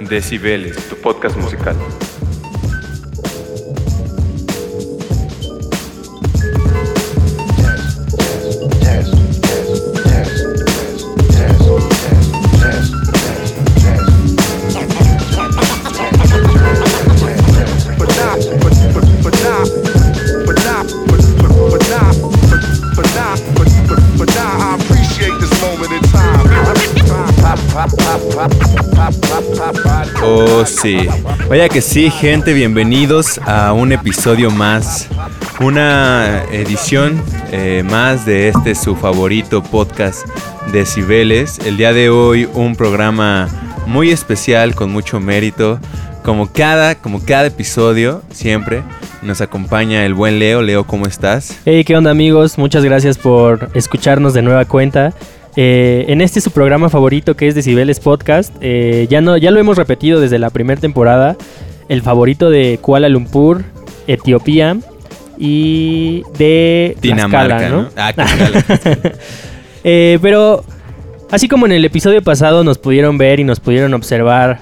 Decibeles, tu podcast musical. Sí. Vaya que sí, gente, bienvenidos a un episodio más. Una edición eh, más de este su favorito podcast de Cibeles. El día de hoy un programa muy especial con mucho mérito. Como cada, como cada episodio, siempre nos acompaña el buen Leo. Leo, ¿cómo estás? Hey, ¿qué onda amigos? Muchas gracias por escucharnos de nueva cuenta. Eh, en este su programa favorito que es Decibeles Podcast. Eh, ya, no, ya lo hemos repetido desde la primera temporada. El favorito de Kuala Lumpur, Etiopía y de Dinamarca, ¿no? Ah, eh, pero así como en el episodio pasado nos pudieron ver y nos pudieron observar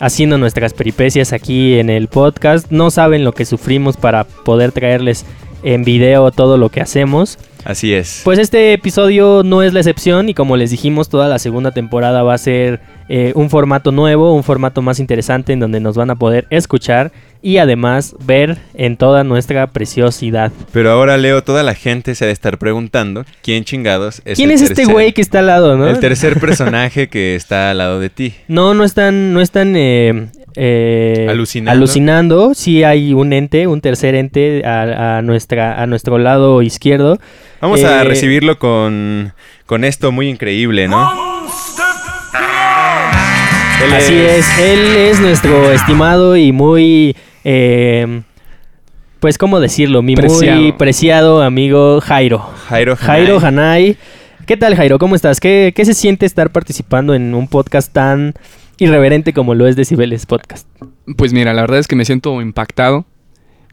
haciendo nuestras peripecias aquí en el podcast, no saben lo que sufrimos para poder traerles en video todo lo que hacemos. Así es. Pues este episodio no es la excepción y como les dijimos, toda la segunda temporada va a ser eh, un formato nuevo, un formato más interesante en donde nos van a poder escuchar y además ver en toda nuestra preciosidad. Pero ahora Leo, toda la gente se ha de estar preguntando quién chingados es ¿Quién es este güey que está al lado, no? El tercer personaje que está al lado de ti. No, no están, no están eh, eh, alucinando. alucinando. Sí hay un ente, un tercer ente a, nuestra, a nuestro lado izquierdo. Vamos a recibirlo con, con esto muy increíble, ¿no? Así es, él es nuestro estimado y muy... Eh, pues, ¿cómo decirlo? Mi muy preciado amigo Jairo. Jairo Hanay. Jairo Hanay. ¿Qué tal, Jairo? ¿Cómo estás? ¿Qué, ¿Qué, se siente estar participando en un podcast tan irreverente como lo es Decibeles Podcast? Pues mira, la verdad es que me siento impactado.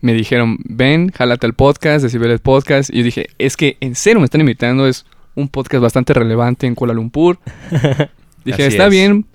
Me dijeron, ven, jálate el podcast, Decibeles Podcast. Y yo dije, es que en serio me están invitando, es un podcast bastante relevante en Kuala Lumpur. dije, está bien,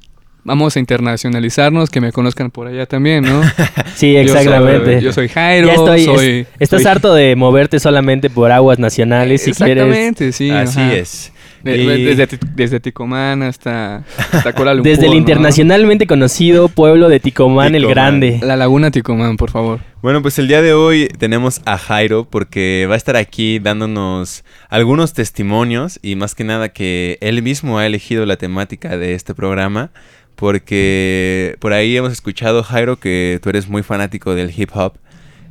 vamos a internacionalizarnos, que me conozcan por allá también, ¿no? sí, exactamente. Yo soy, Jairo, soy, estás harto de moverte solamente por aguas nacionales si quieres. Exactamente, sí. Así es. Desde, desde, Ticomán hasta, hasta Kuala Lumpur, Desde el internacionalmente conocido pueblo de Ticomán, el Grande. La laguna Ticomán, por favor. Bueno, pues el día de hoy tenemos a Jairo porque va a estar aquí dándonos algunos testimonios y más que nada que él mismo ha elegido la temática de este programa porque por ahí hemos escuchado, Jairo, que tú eres muy fanático del hip hop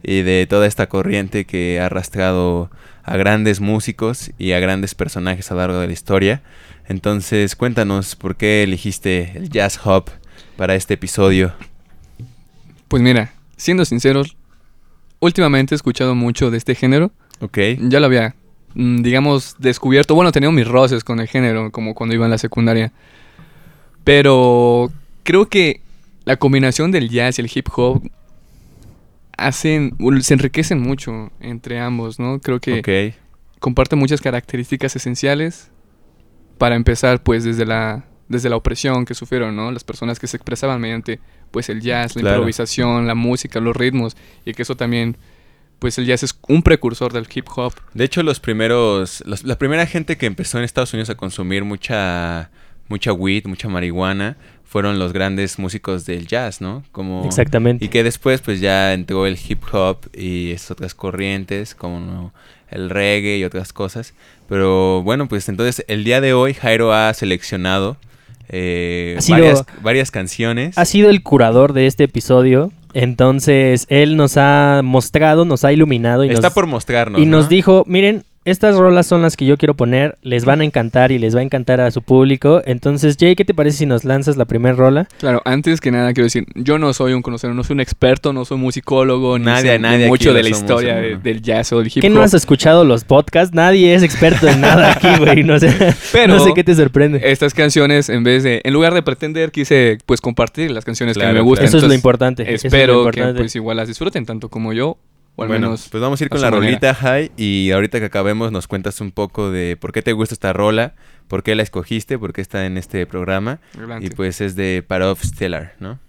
y de toda esta corriente que ha arrastrado a grandes músicos y a grandes personajes a lo largo de la historia. Entonces, cuéntanos por qué elegiste el jazz hop para este episodio. Pues mira, siendo sinceros, últimamente he escuchado mucho de este género. Ok. Ya lo había, mm, digamos, descubierto. Bueno, tenía mis roces con el género, como cuando iba en la secundaria. Pero creo que la combinación del jazz y el hip hop hacen, se enriquecen mucho entre ambos, ¿no? Creo que comparten muchas características esenciales. Para empezar, pues desde la, desde la opresión que sufrieron, ¿no? Las personas que se expresaban mediante, pues el jazz, la improvisación, la música, los ritmos, y que eso también pues el jazz es un precursor del hip hop. De hecho, los primeros, la primera gente que empezó en Estados Unidos a consumir mucha mucha weed, mucha marihuana, fueron los grandes músicos del jazz, ¿no? Como, Exactamente. Y que después pues ya entró el hip hop y esas otras corrientes como el reggae y otras cosas. Pero bueno, pues entonces el día de hoy Jairo ha seleccionado eh, varias, varias canciones. Ha sido el curador de este episodio. Entonces, él nos ha mostrado, nos ha iluminado. Y Está por mostrarnos. Y nos dijo, miren, estas rolas son las que yo quiero poner, les van a encantar y les va a encantar a su público. Entonces, Jay, ¿qué te parece si nos lanzas la primera rola? Claro, antes que nada quiero decir, yo no soy un conocedor, no soy un experto, no soy musicólogo, nadie, ni nadie mucho de la historia del jazz o del hip hop. ¿Qué no has escuchado los podcasts? Nadie es experto en nada aquí, güey, no sé. Pero no sé qué te sorprende. Estas canciones, en vez de, en lugar de pretender, quise pues compartir las canciones que me gustan. Eso es lo importante. Espero que pues igual las disfruten tanto como yo bueno, pues vamos a ir con la rolita, Jai, y ahorita que acabemos nos cuentas un poco de por qué te gusta esta rola, por qué la escogiste, por qué está en este programa. Y pues es de Parov Stellar, ¿no?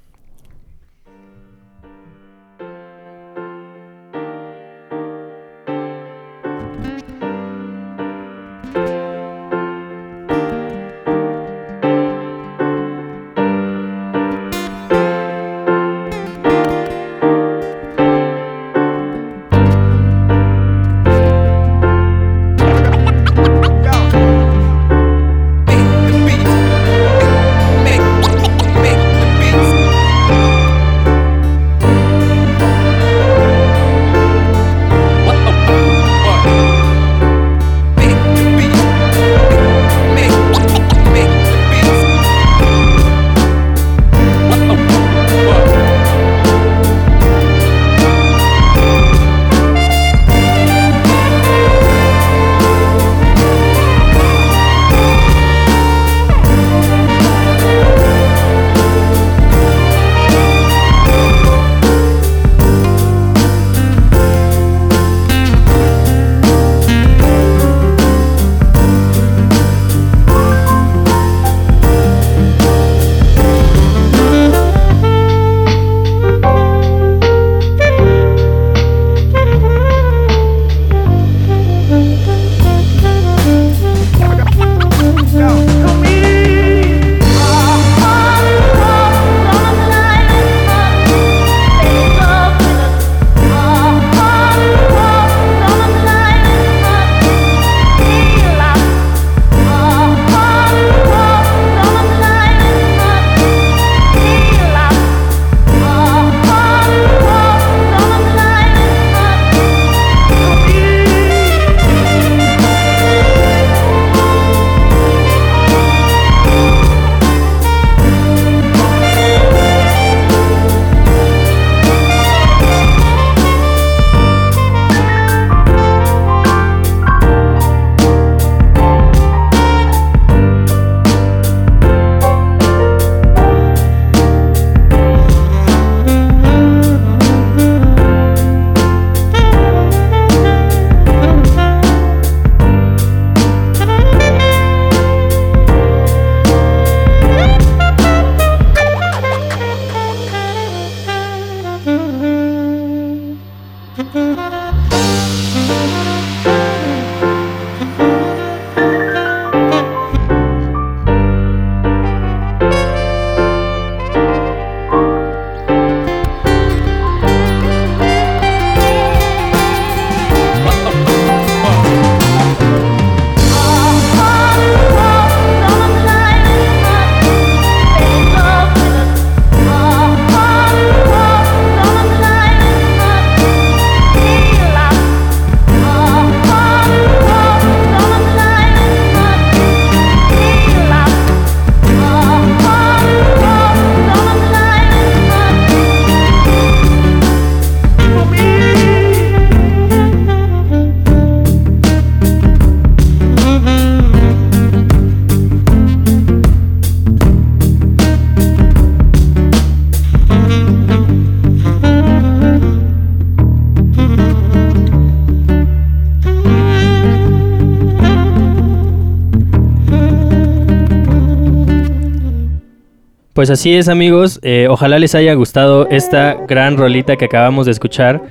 Pues así es, amigos. Eh, ojalá les haya gustado esta gran rolita que acabamos de escuchar.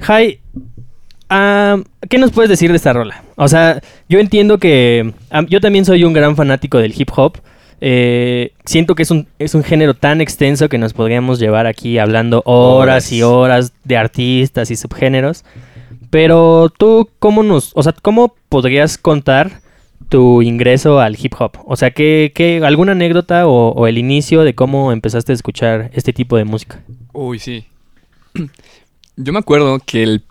Jai, ah, ¿qué nos puedes decir de esta rola? O sea, yo entiendo que yo también soy un gran fanático del hip hop. Eh, siento que es un, es un género tan extenso que nos podríamos llevar aquí hablando horas, Horas. y horas de artistas y subgéneros. Pero tú, ¿cómo nos, o sea, cómo podrías contar tu ingreso al hip hop? O sea, ¿qué, qué, alguna anécdota o, o el inicio de cómo empezaste a escuchar este tipo de música? Uy, sí. Yo me acuerdo que el...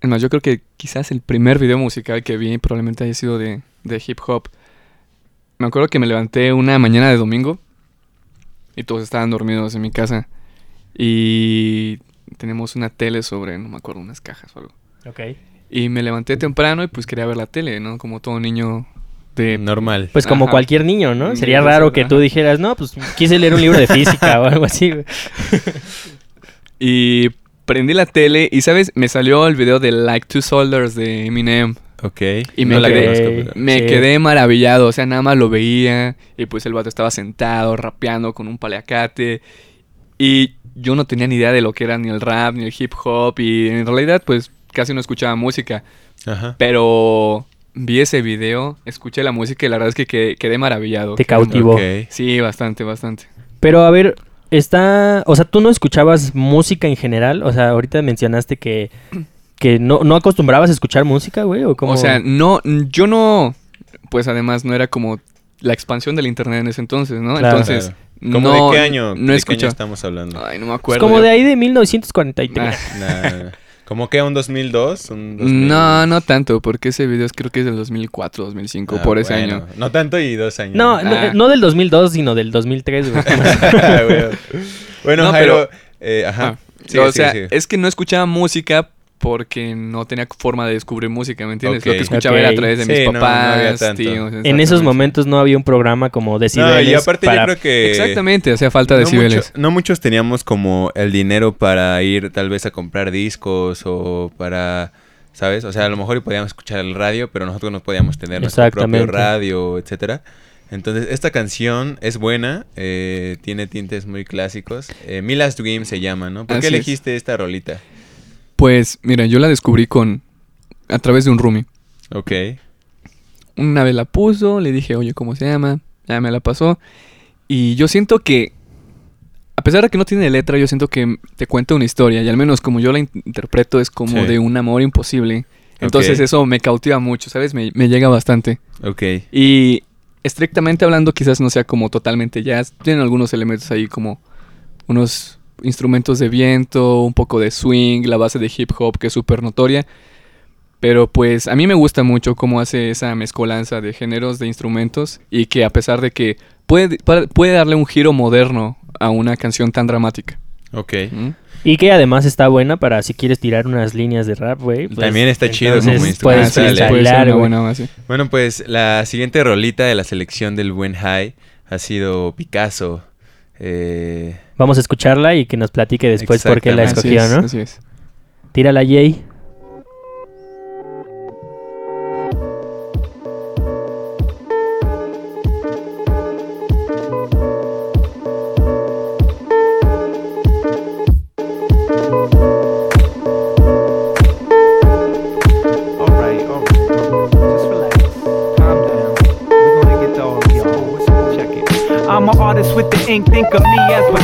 Es más, yo creo que quizás el primer video musical que vi probablemente haya sido de, de hip hop. Me acuerdo que me levanté una mañana de domingo y todos estaban dormidos en mi casa. Y tenemos una tele sobre, no me acuerdo, unas cajas o algo. Ok. Y me levanté temprano y pues quería ver la tele, ¿no? Como todo niño de... Normal. Pues como Ajá. cualquier niño, ¿no? Sí, Sería raro que tú dijeras, no, pues quise leer un libro de física o algo así. güey". Y prendí la tele y, ¿sabes? Me salió el video de Like Two Soldiers de Eminem. Ok. Y No me la quedé- conozco, pero- Me Sí. quedé maravillado, o sea, nada más lo veía y pues el vato estaba sentado rapeando con un paliacate y yo no tenía ni idea de lo que era ni el rap ni el hip hop y en realidad pues casi no escuchaba música, Ajá. pero vi ese video, escuché la música y la verdad es que quedé, quedé maravillado. Te cautivó. Sí, bastante, bastante. Pero a ver, está, o sea, tú no escuchabas música en general, o sea, ahorita mencionaste que que no, no acostumbrabas a escuchar música, güey, o cómo O sea, no, yo no, pues además no era como la expansión del internet en ese entonces, ¿no? Claro. Entonces, Claro. ¿Cómo no, de qué año? No ¿De qué año escuchaba. estamos hablando? Ay, no me es acuerdo. como ya. de ahí de 1943. Ah, Nah, ¿Cómo que un 2002? ¿Un 2000? No, no tanto, porque ese video es- creo que es del 2004, 2005, Ah, por ese bueno. año. No tanto y dos años. No, no, Ah. no del 2002, sino del 2003, güey. Ah, bueno. Bueno, No, Jairo, eh, ajá. Ah, Sigue, o sigue, sea, sigue. es que no escuchaba música porque no tenía forma de descubrir música, ¿me entiendes? Lo que escuchaba era a través de Sí, mis no, no papás, tíos. en esos momentos no había un programa como No, Decibeles y aparte para... yo creo que... Exactamente, hacía falta no decibeles. mucho- no muchos teníamos como el dinero para ir tal vez a comprar discos o para... ¿Sabes? O sea, a lo mejor podíamos escuchar el radio, pero nosotros no podíamos tener nuestro propio radio, etcétera. Entonces, esta canción es buena, eh, tiene tintes muy clásicos. Eh, Me Last Dream se llama, ¿no? ¿Por qué es. elegiste esta rolita? Pues, mira, yo la descubrí con a través de un roomie. Ok. Una vez la puso, le dije, oye, ¿cómo se llama? Ya me la pasó. Y yo siento que, a pesar de que no tiene letra, yo siento que te cuenta una historia. Y al menos como yo la in- interpreto, es como Sí. de un amor imposible. Entonces eso me cautiva mucho, ¿sabes? Me, me llega bastante. Ok. Y estrictamente hablando, quizás no sea como totalmente jazz. Tienen algunos elementos ahí como unos instrumentos de viento, un poco de swing, la base de hip hop que es súper notoria. Pero pues a mí me gusta mucho cómo hace esa mezcolanza de géneros, de instrumentos y que a pesar de que puede, puede darle un giro moderno a una canción tan dramática. Ok. ¿Mm? Y que además está buena para si quieres tirar unas líneas de rap, güey. pues, También está chido como puedes Ah, sí, ¿eh? freestylear. Bueno, pues la siguiente rolita de la selección del buen High ha sido Picasso. Eh, Vamos a escucharla y que nos platique después por qué la escogió, así ¿no? así es. Tírala, Jay. The ink, think of me as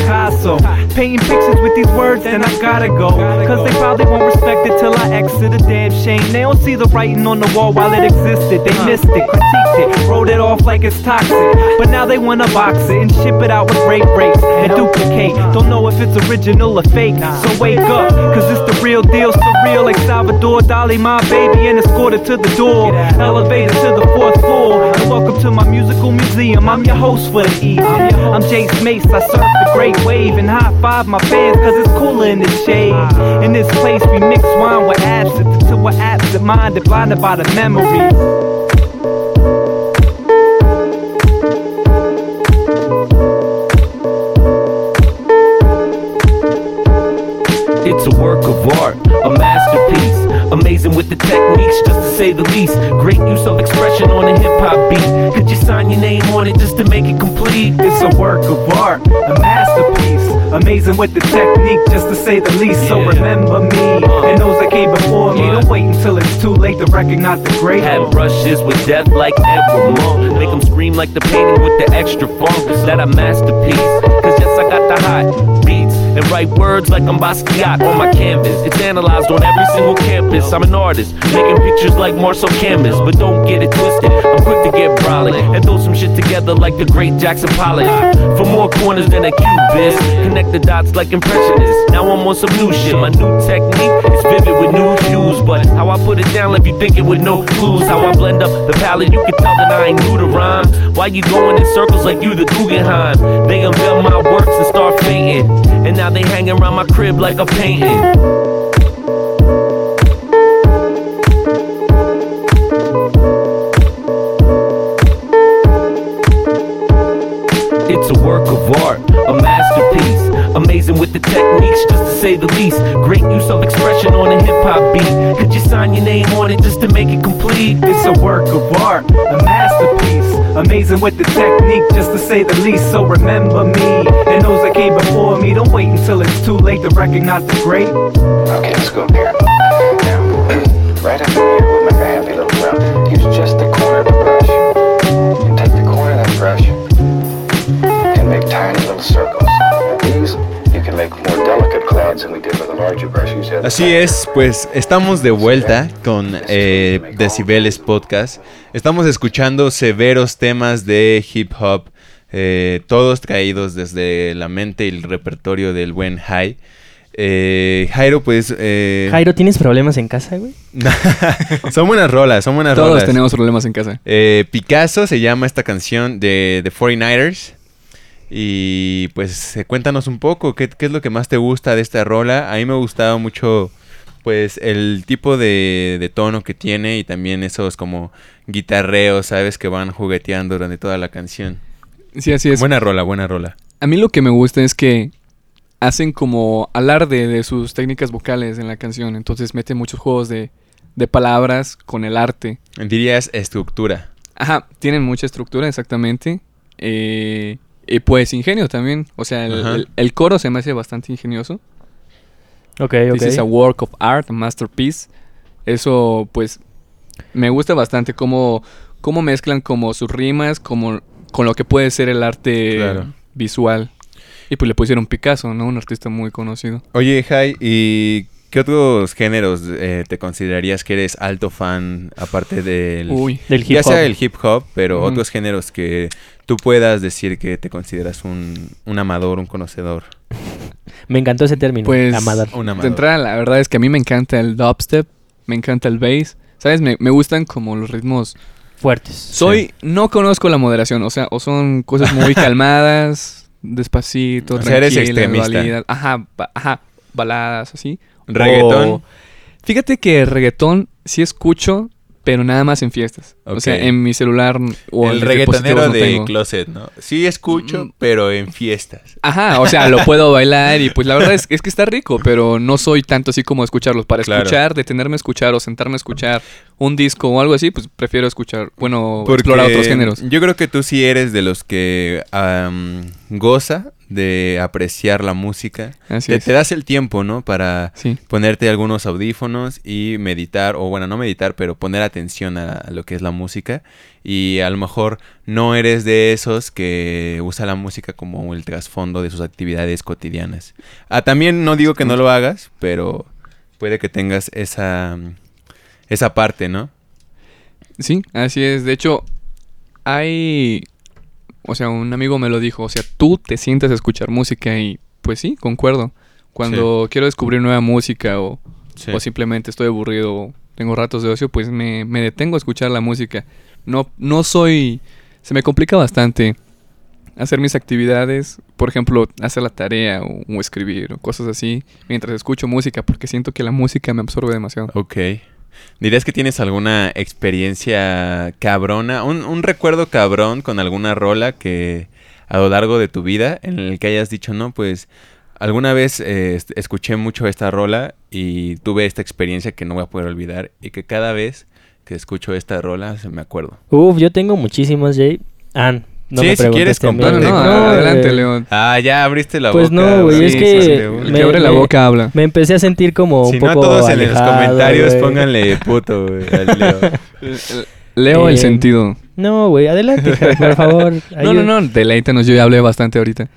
Picasso. Painting pictures with these words, and I gotta go. Cause they probably won't respect it till I exit a damn shame. They don't see the writing on the wall while it existed. They missed it, critiqued it, wrote it off like it's toxic. But now they wanna box it and ship it out with rape rates and duplicate. Don't know if it's original or fake. So wake up, cause it's the real deal, surreal like Salvador Dali, my baby, and escorted to the door. Elevated to the fourth floor. And welcome to my musical museum. I'm your host for the evening. I'm Jace Mace, I surf the great wave and high five my fans, cause it's cooler in this shade. In this place, we mix wine with absinthe until we're absent minded, blinded by the memories. It's a work of art, a masterpiece. Amazing with the techniques, just to say the least. Great use of expression on a hip hop beat. Could you sign your name on it just to make it complete? It's a work of art, a masterpiece. Amazing with the technique, just to say the least. So remember me uh. and those that came before me. Don't wait until it's too late to recognize the great. Had brushes with death like Monk. Make them scream like the painting with the extra funk. That a masterpiece? Cause yes, I got the hot beats and write words like I'm Basquiat on my canvas. It's analyzed on every single campus. I'm an artist, making pictures like Marcel Canvas. But don't get it twisted, I'm quick to get brolic and throw some shit together like the great Jackson Pollock. For more corners than a cubist, connect the dots like impressionists. Now I'm on some new shit. My new technique is vivid with new hues, but how I put it down if you thinking with no clues. How I blend up the palette, you can tell that I ain't new to rhyme. Why you going in circles like you the Guggenheim? They unveil my works and start fainting, and now they hang around my crib like a painting. It's a work of art, a masterpiece. Amazing with the techniques, just to say the least. Great use of expression on a hip hop beat. Could you sign your name on it just to make it complete? It's a work of art, a masterpiece. Amazing with the technique, just to say the least. So remember me and those that came before me. Don't wait until it's too late to recognize the great. Okay, let's go here. Now, right up Así es, pues estamos de vuelta con eh, Decibeles Podcast. Estamos escuchando severos temas de hip hop, eh, todos traídos desde la mente y el repertorio del buen High. Eh, Jairo, pues... eh, Jairo, ¿tienes problemas en casa, güey? son buenas rolas, son buenas Todos rolas. tenemos problemas en casa. Eh, Picasso se llama esta canción de The 49ers. Y pues eh, cuéntanos un poco, ¿qué, qué es lo que más te gusta de esta rola? A mí me gustaba mucho pues el tipo de, de tono que tiene y también esos como guitarreos, ¿sabes? Que van jugueteando durante toda la canción. Sí, así es. Buena rola, buena rola. A mí lo que me gusta es que hacen como alarde de sus técnicas vocales en la canción. Entonces meten muchos juegos de, de palabras con el arte. Dirías estructura. Ajá, tienen mucha estructura, exactamente. Eh, y pues ingenio también. O sea, el, Ajá. el- el coro se me hace bastante ingenioso. Ok, ok. This is a work of art, a masterpiece. Eso, pues, me gusta bastante cómo, cómo mezclan como sus rimas como, con lo que puede ser el arte Claro. visual. Y pues le pusieron Picasso, ¿no? Un artista muy conocido. Oye, Jai, ¿y qué otros géneros eh, te considerarías que eres alto fan aparte del... Uy. Del hip ya hop. sea el hip hop, pero otros géneros que tú puedas decir que te consideras un, un amador, un conocedor. Me encantó ese término. Pues, amador. Un de amador. entrada, la verdad es que a mí me encanta el dubstep, me encanta el bass. ¿Sabes? Me, me gustan como los ritmos. Fuertes. Soy, no conozco la moderación, o sea, o son cosas muy calmadas, despacito, O sea, eres tranquilas, extremista. ajá, ba- ajá, baladas, así. ¿Reggaetón? O- fíjate que reggaetón sí escucho, pero nada más en fiestas. O sea, en mi celular o el reggaetonero no de tengo. closet, ¿no? Sí escucho, Mm. pero en fiestas. Ajá, o sea, lo puedo bailar y pues la verdad es, es que está rico, pero no soy tanto así como escucharlos. Para Claro. escuchar, detenerme a escuchar o sentarme a escuchar un disco o algo así, pues prefiero escuchar, bueno, Porque explorar otros géneros. Yo creo que tú sí eres de los que goza de apreciar la música. Así Te, es. te das el tiempo, ¿no? Para Sí. ponerte algunos audífonos y meditar, o bueno, no meditar, pero poner atención a, a lo que es la música. Y a lo mejor no eres de esos que usa la música como el trasfondo de sus actividades cotidianas. Ah, también no digo que no lo hagas, pero puede que tengas esa, esa parte, ¿no? Sí, así es. De hecho, hay... O sea, un amigo me lo dijo. O sea, tú te sientas a escuchar música y pues sí, concuerdo. Cuando quiero descubrir nueva música o, Sí. o simplemente estoy aburrido o tengo ratos de ocio, pues me, me detengo a escuchar la música. No, no soy... Se me complica bastante hacer mis actividades, por ejemplo, hacer la tarea o, o escribir o cosas así, mientras escucho música, porque siento que la música me absorbe demasiado. Ok. ¿Dirías que tienes alguna experiencia cabrona, un, recuerdo cabrón con alguna rola que a lo largo de tu vida en el que hayas dicho, no, pues alguna vez eh, escuché mucho esta rola y tuve esta experiencia que no voy a poder olvidar y que cada vez que escucho esta rola me acuerdo? Uf, yo tengo muchísimos, Jay. Ah, no Sí, me si quieres, mí. No, no, no, Comparte, adelante. León. Ah, ya abriste la Pues boca. no, güey, es que sí. El me- que abre la me- boca habla. Me empecé a sentir como Si un no, poco todos en los alejado, comentarios güey. pónganle puto, güey, al Leo. Leo el Eh, sentido. No, güey, adelante, por favor. No, no, no, deleítanos, yo ya hablé bastante ahorita.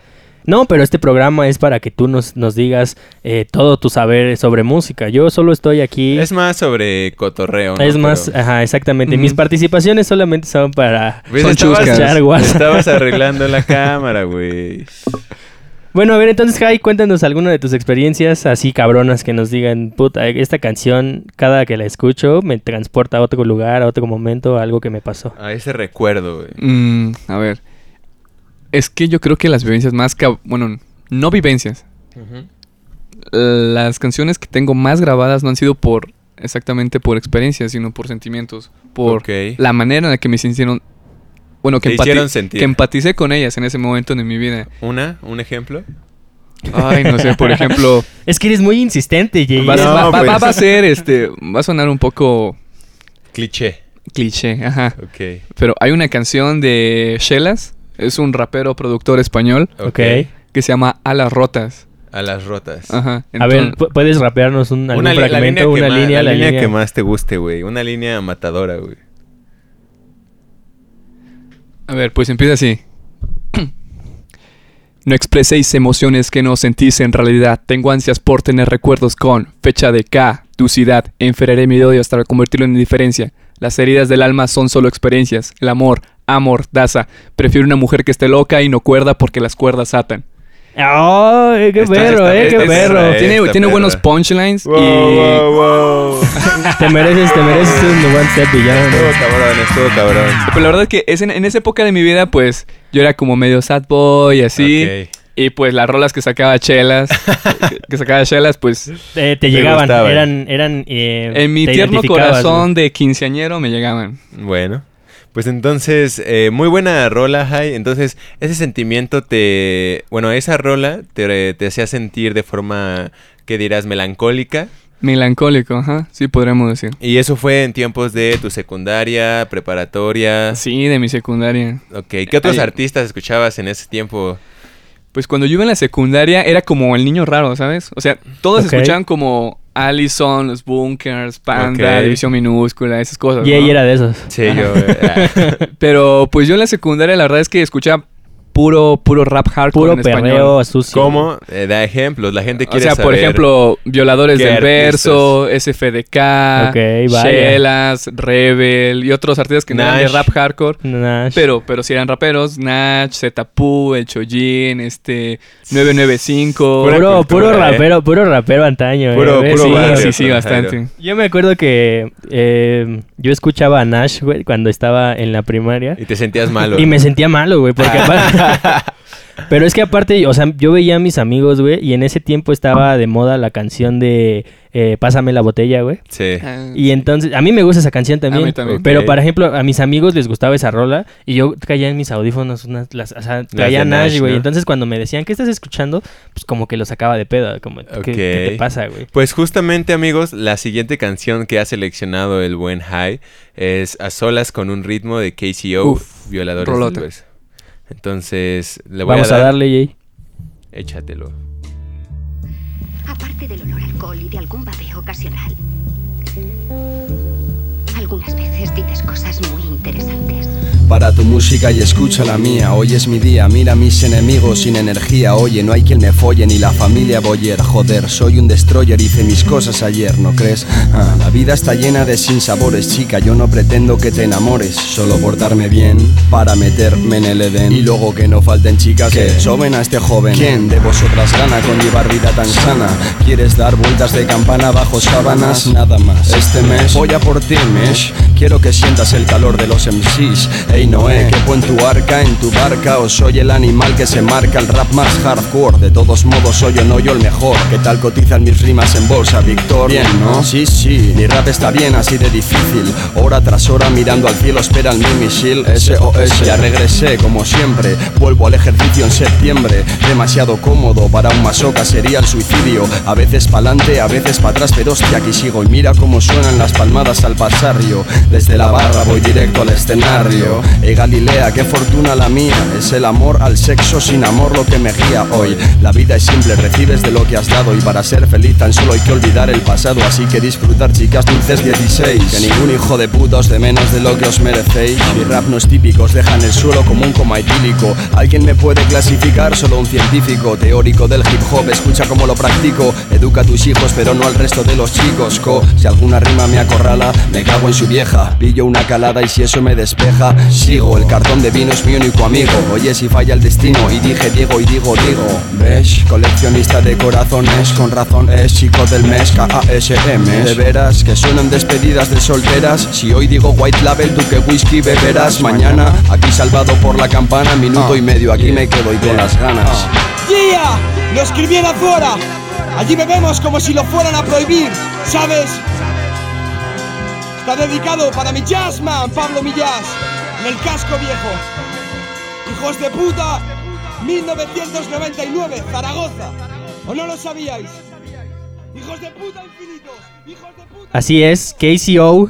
No, pero este programa es para que tú nos, nos digas eh, todo tu saber sobre música. Yo solo estoy aquí. Es más sobre cotorreo, ¿no? Es más, Pero- ajá, exactamente. Mis participaciones solamente son para... ¿Ves? Son estabas, estabas arreglando la cámara, güey. Bueno, a ver, entonces, Jai, cuéntanos alguna de tus experiencias así cabronas que nos digan, puta, esta canción, cada que la escucho, me transporta a otro lugar, a otro momento, a algo que me pasó. A ese recuerdo, güey. Mm, a ver. Es que yo creo que las vivencias más... cab- Bueno, no vivencias. Las canciones que tengo más grabadas no han sido por... Exactamente por experiencias, sino por sentimientos. Por la manera en la que me sintieron... Bueno, que, empati- hicieron sentir. que empaticé con ellas en ese momento de mi vida. ¿Una? ¿Un ejemplo? Ay, no sé, por ejemplo, Es que eres muy insistente, Jay. va, No, va- va- pues. va a ser, este, va a sonar un poco Cliché. cliché, ajá. Ok. Pero hay una canción de Shellas, es un rapero productor español Ok. que se llama Alas Rotas. A las rotas. Ajá. A ver, ¿puedes rapearnos un, algún Una, fragmento, una línea, la la línea línea que más te guste, güey. Una línea matadora, güey. A ver, pues empieza así. No expreséis emociones que no sentís en realidad. Tengo ansias por tener recuerdos con fecha de K, tu ciudad. Enfriaré mi odio hasta convertirlo en indiferencia. Las heridas del alma son solo experiencias. El amor, amor, daza. Prefiero una mujer que esté loca y no cuerda porque las cuerdas atan. ¡Ay, qué perro, eh! ¡Qué perro! Tiene, tiene buenos punchlines Wow, y... wow, wow. Te mereces, te mereces un One Step Beyond. Estuvo cabrón, estuvo cabrón. Pero la verdad es que es en, en esa época de mi vida, pues, yo era como medio sad boy, así. Ok. Y pues las rolas que sacaba Chelas, que, sacaba Chelas, pues Te, te llegaban, gustaban. eran, eran, eh, en mi tierno corazón de quinceañero me llegaban. Bueno, pues entonces, eh, muy buena rola, Jai. Entonces, ese sentimiento te. Bueno, esa rola te, te hacía sentir de forma, ¿qué dirás? Melancólica. Melancólico, ajá, sí podríamos decir. Y eso fue en tiempos de tu secundaria, preparatoria. Sí, de mi secundaria. Ok, ¿qué otros Ay. artistas escuchabas en ese tiempo? Pues cuando yo iba en la secundaria era como el niño raro, ¿sabes? O sea, todos escuchaban como Allison, los Bunkers, Panda, Ok. División Minúscula, esas cosas. Jay ¿no? era de esos. Sí, yo. eh, Pero pues yo en la secundaria la verdad es que escuchaba puro, puro rap hardcore Puro en español. perreo sucio. ¿Cómo? Eh, da ejemplos, la gente O quiere sea, por saber. ejemplo, Violadores del Verso, SFDK, Ok, vaya. Shellas, Rebel y otros artistas que no eran de Nash. rap hardcore. Nash. Pero, pero sí eran raperos, Nach, Zetapu, El Chojin, este, 995. Pura Puro, cultura, puro eh. rapero, puro rapero antaño. Puro- eh, puro sí. barrio. sí, sí, bastante. Yo me acuerdo que eh, yo escuchaba a Nash, güey, cuando estaba en la primaria. Y te sentías malo. Y me sentía malo, güey, porque aparte... Pero es que aparte, o sea, yo veía a mis amigos, güey, y en ese tiempo estaba de moda la canción de eh, Pásame la botella, güey. Sí. Ah, Y entonces, a mí me gusta esa canción también. A mí también. Pero, por ejemplo, a mis amigos les gustaba esa rola y yo traía en mis audífonos unas, las, o sea, traía Nash, güey. ¿no? Entonces, cuando me decían, ¿qué estás escuchando? Pues como que lo sacaba de pedo, como, ¿qué, te pasa, güey? Pues justamente, amigos, la siguiente canción que ha seleccionado el buen High es A Solas con un ritmo de KCO, Uf, Violadores. Entonces, le voy Vamos a, a, dar... darle, Jay. Échatelo. Aparte del olor a alcohol y de algún babeo ocasional. Algunas veces dices cosas muy interesantes. Para tu música y escucha la mía, hoy es mi día, mira a mis enemigos sin energía, oye, no hay quien me folle ni la familia Boyer, joder, soy un destroyer, hice mis cosas ayer, ¿no crees? Ah, la vida está llena de sinsabores, chica, yo no pretendo que te enamores, solo portarme bien para meterme en el Edén y luego que no falten chicas que soben a este joven. ¿Quién de vosotras gana con llevar vida tan sana? ¿Quieres dar vueltas de campana bajo sábanas? Nada más. Este mes voy a por ti, Mesh. Quiero que sientas el calor de los MCs. Ey Noé, que en tu arca, en tu barca o soy el animal que se marca el rap más hardcore. De todos modos soy o no yo el mejor. ¿Qué tal cotizan mis rimas en bolsa, Víctor? Bien, ¿no? Sí, sí, mi rap está bien, así de difícil. Hora tras hora mirando al cielo esperan mi misil. SOS, ya regresé como siempre. Vuelvo al ejercicio en septiembre. Demasiado cómodo para un masoca sería el suicidio. A veces pa'lante, a veces para atrás, pero hostia, aquí sigo. Y mira cómo suenan las palmadas al pasarrio. Desde la barra voy directo al escenario. Eh, Galilea, qué fortuna la mía. Es el amor al sexo sin amor lo que me guía hoy. La vida es simple, recibes de lo que has dado. Y para ser feliz tan solo hay que olvidar el pasado. Así que disfrutar, chicas dulces 16. Que ningún hijo de puta os de menos de lo que os merecéis. Mi rap no es típico, os deja en el suelo como un coma etílico. Alguien me puede clasificar, solo un científico. Teórico del hip hop, escucha cómo lo practico. Educa a tus hijos, pero no al resto de los chicos. Co, si alguna rima me acorrala, me cago en su vieja. Pillo una calada y si eso me despeja, sigo. El cartón de vino es mi único amigo. Oye, si falla el destino, y dije Diego y digo, digo. ¿Ves? Coleccionista de corazones, con razón es chico del mes, K-A-S-M. De veras, que suenan despedidas de solteras. Si hoy digo white label, tú que whisky beberás. Mañana, aquí salvado por la campana, minuto y medio, aquí me quedo y con las ganas. ¡Guía! Lo escribí en Azuara. Allí bebemos como si lo fueran a prohibir, ¿sabes? Está dedicado para mi jazzman, Pablo Millás, el casco viejo. Hijos de puta, 1999, Zaragoza. ¿O no lo sabíais? ¡Hijos de puta infinitos! ¡Hijos de puta! Así es, KCO,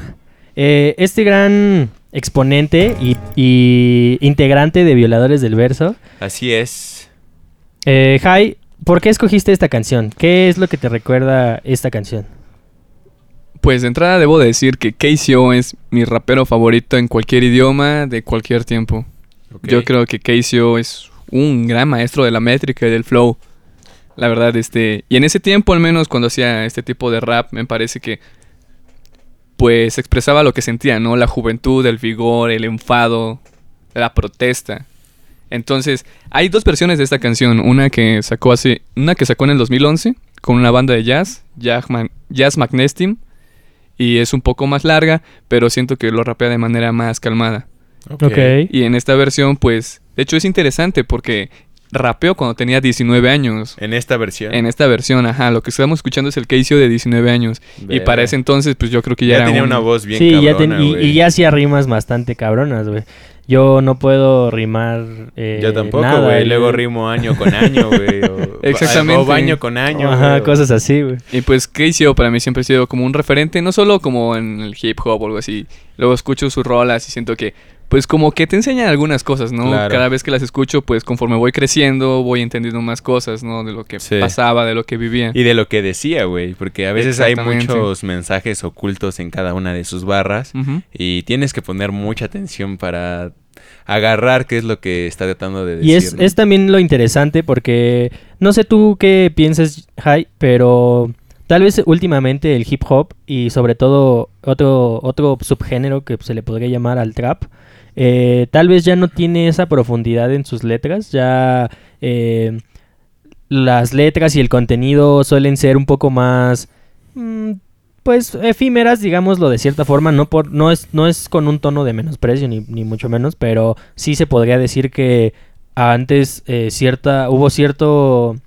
eh, este gran exponente y, y integrante de Violadores del Verso. Así es. Eh, Jai, ¿por qué escogiste esta canción? ¿Qué es lo que te recuerda esta canción? Pues de entrada debo decir que KCO es mi rapero favorito en cualquier idioma, de cualquier tiempo. Yo creo que KCO es un gran maestro de la métrica y del flow. La verdad, este. Y en ese tiempo, al menos cuando hacía este tipo de rap, me parece que. Pues expresaba lo que sentía, ¿no? La juventud, el vigor, el enfado, la protesta. Entonces, hay dos versiones de esta canción. Una que sacó hace. Una que sacó en el 2011 con una banda de jazz, Jazz, Man- jazz Magnestim. Y es un poco más larga, pero siento que lo rapea de manera más calmada. Ok. Y en esta versión, pues, de hecho es interesante porque rapeó cuando tenía 19 años. En esta versión. En esta versión, ajá, lo que estamos escuchando es el Keisio de 19 años. Y para ese entonces, pues yo creo que ya, ya era tenía un- una voz bien sí, ya cabrona, ten- y, y ya hacía rimas bastante cabronas, güey. Yo no puedo rimar eh, Yo tampoco, nada, güey. Luego rimo año con año, güey. o- Exactamente. O baño con año. Ajá, cosas así, güey. Y pues Keisio para mí siempre ha sido como un referente, no solo como en el hip hop o algo así. Luego escucho sus rolas y siento que, pues como que te enseñan algunas cosas, ¿no? Claro. Cada vez que las escucho, pues conforme voy creciendo, voy entendiendo más cosas, ¿no? De lo que Sí. pasaba, de lo que vivía. Y de lo que decía, güey. Porque a veces hay muchos mensajes ocultos en cada una de sus barras. Y tienes que poner mucha atención para agarrar qué es lo que está tratando de decir. Y es, ¿no? es también lo interesante porque no sé tú qué pienses, Jai, pero tal vez últimamente el hip hop y sobre todo otro, otro subgénero que se le podría llamar al trap, eh, tal vez ya no tiene esa profundidad en sus letras, ya eh, las letras y el contenido suelen ser un poco más... mm, pues efímeras, digámoslo de cierta forma, no por, no es, no es con un tono de menosprecio ni, ni mucho menos, pero sí se podría decir que antes eh, cierta, hubo cierto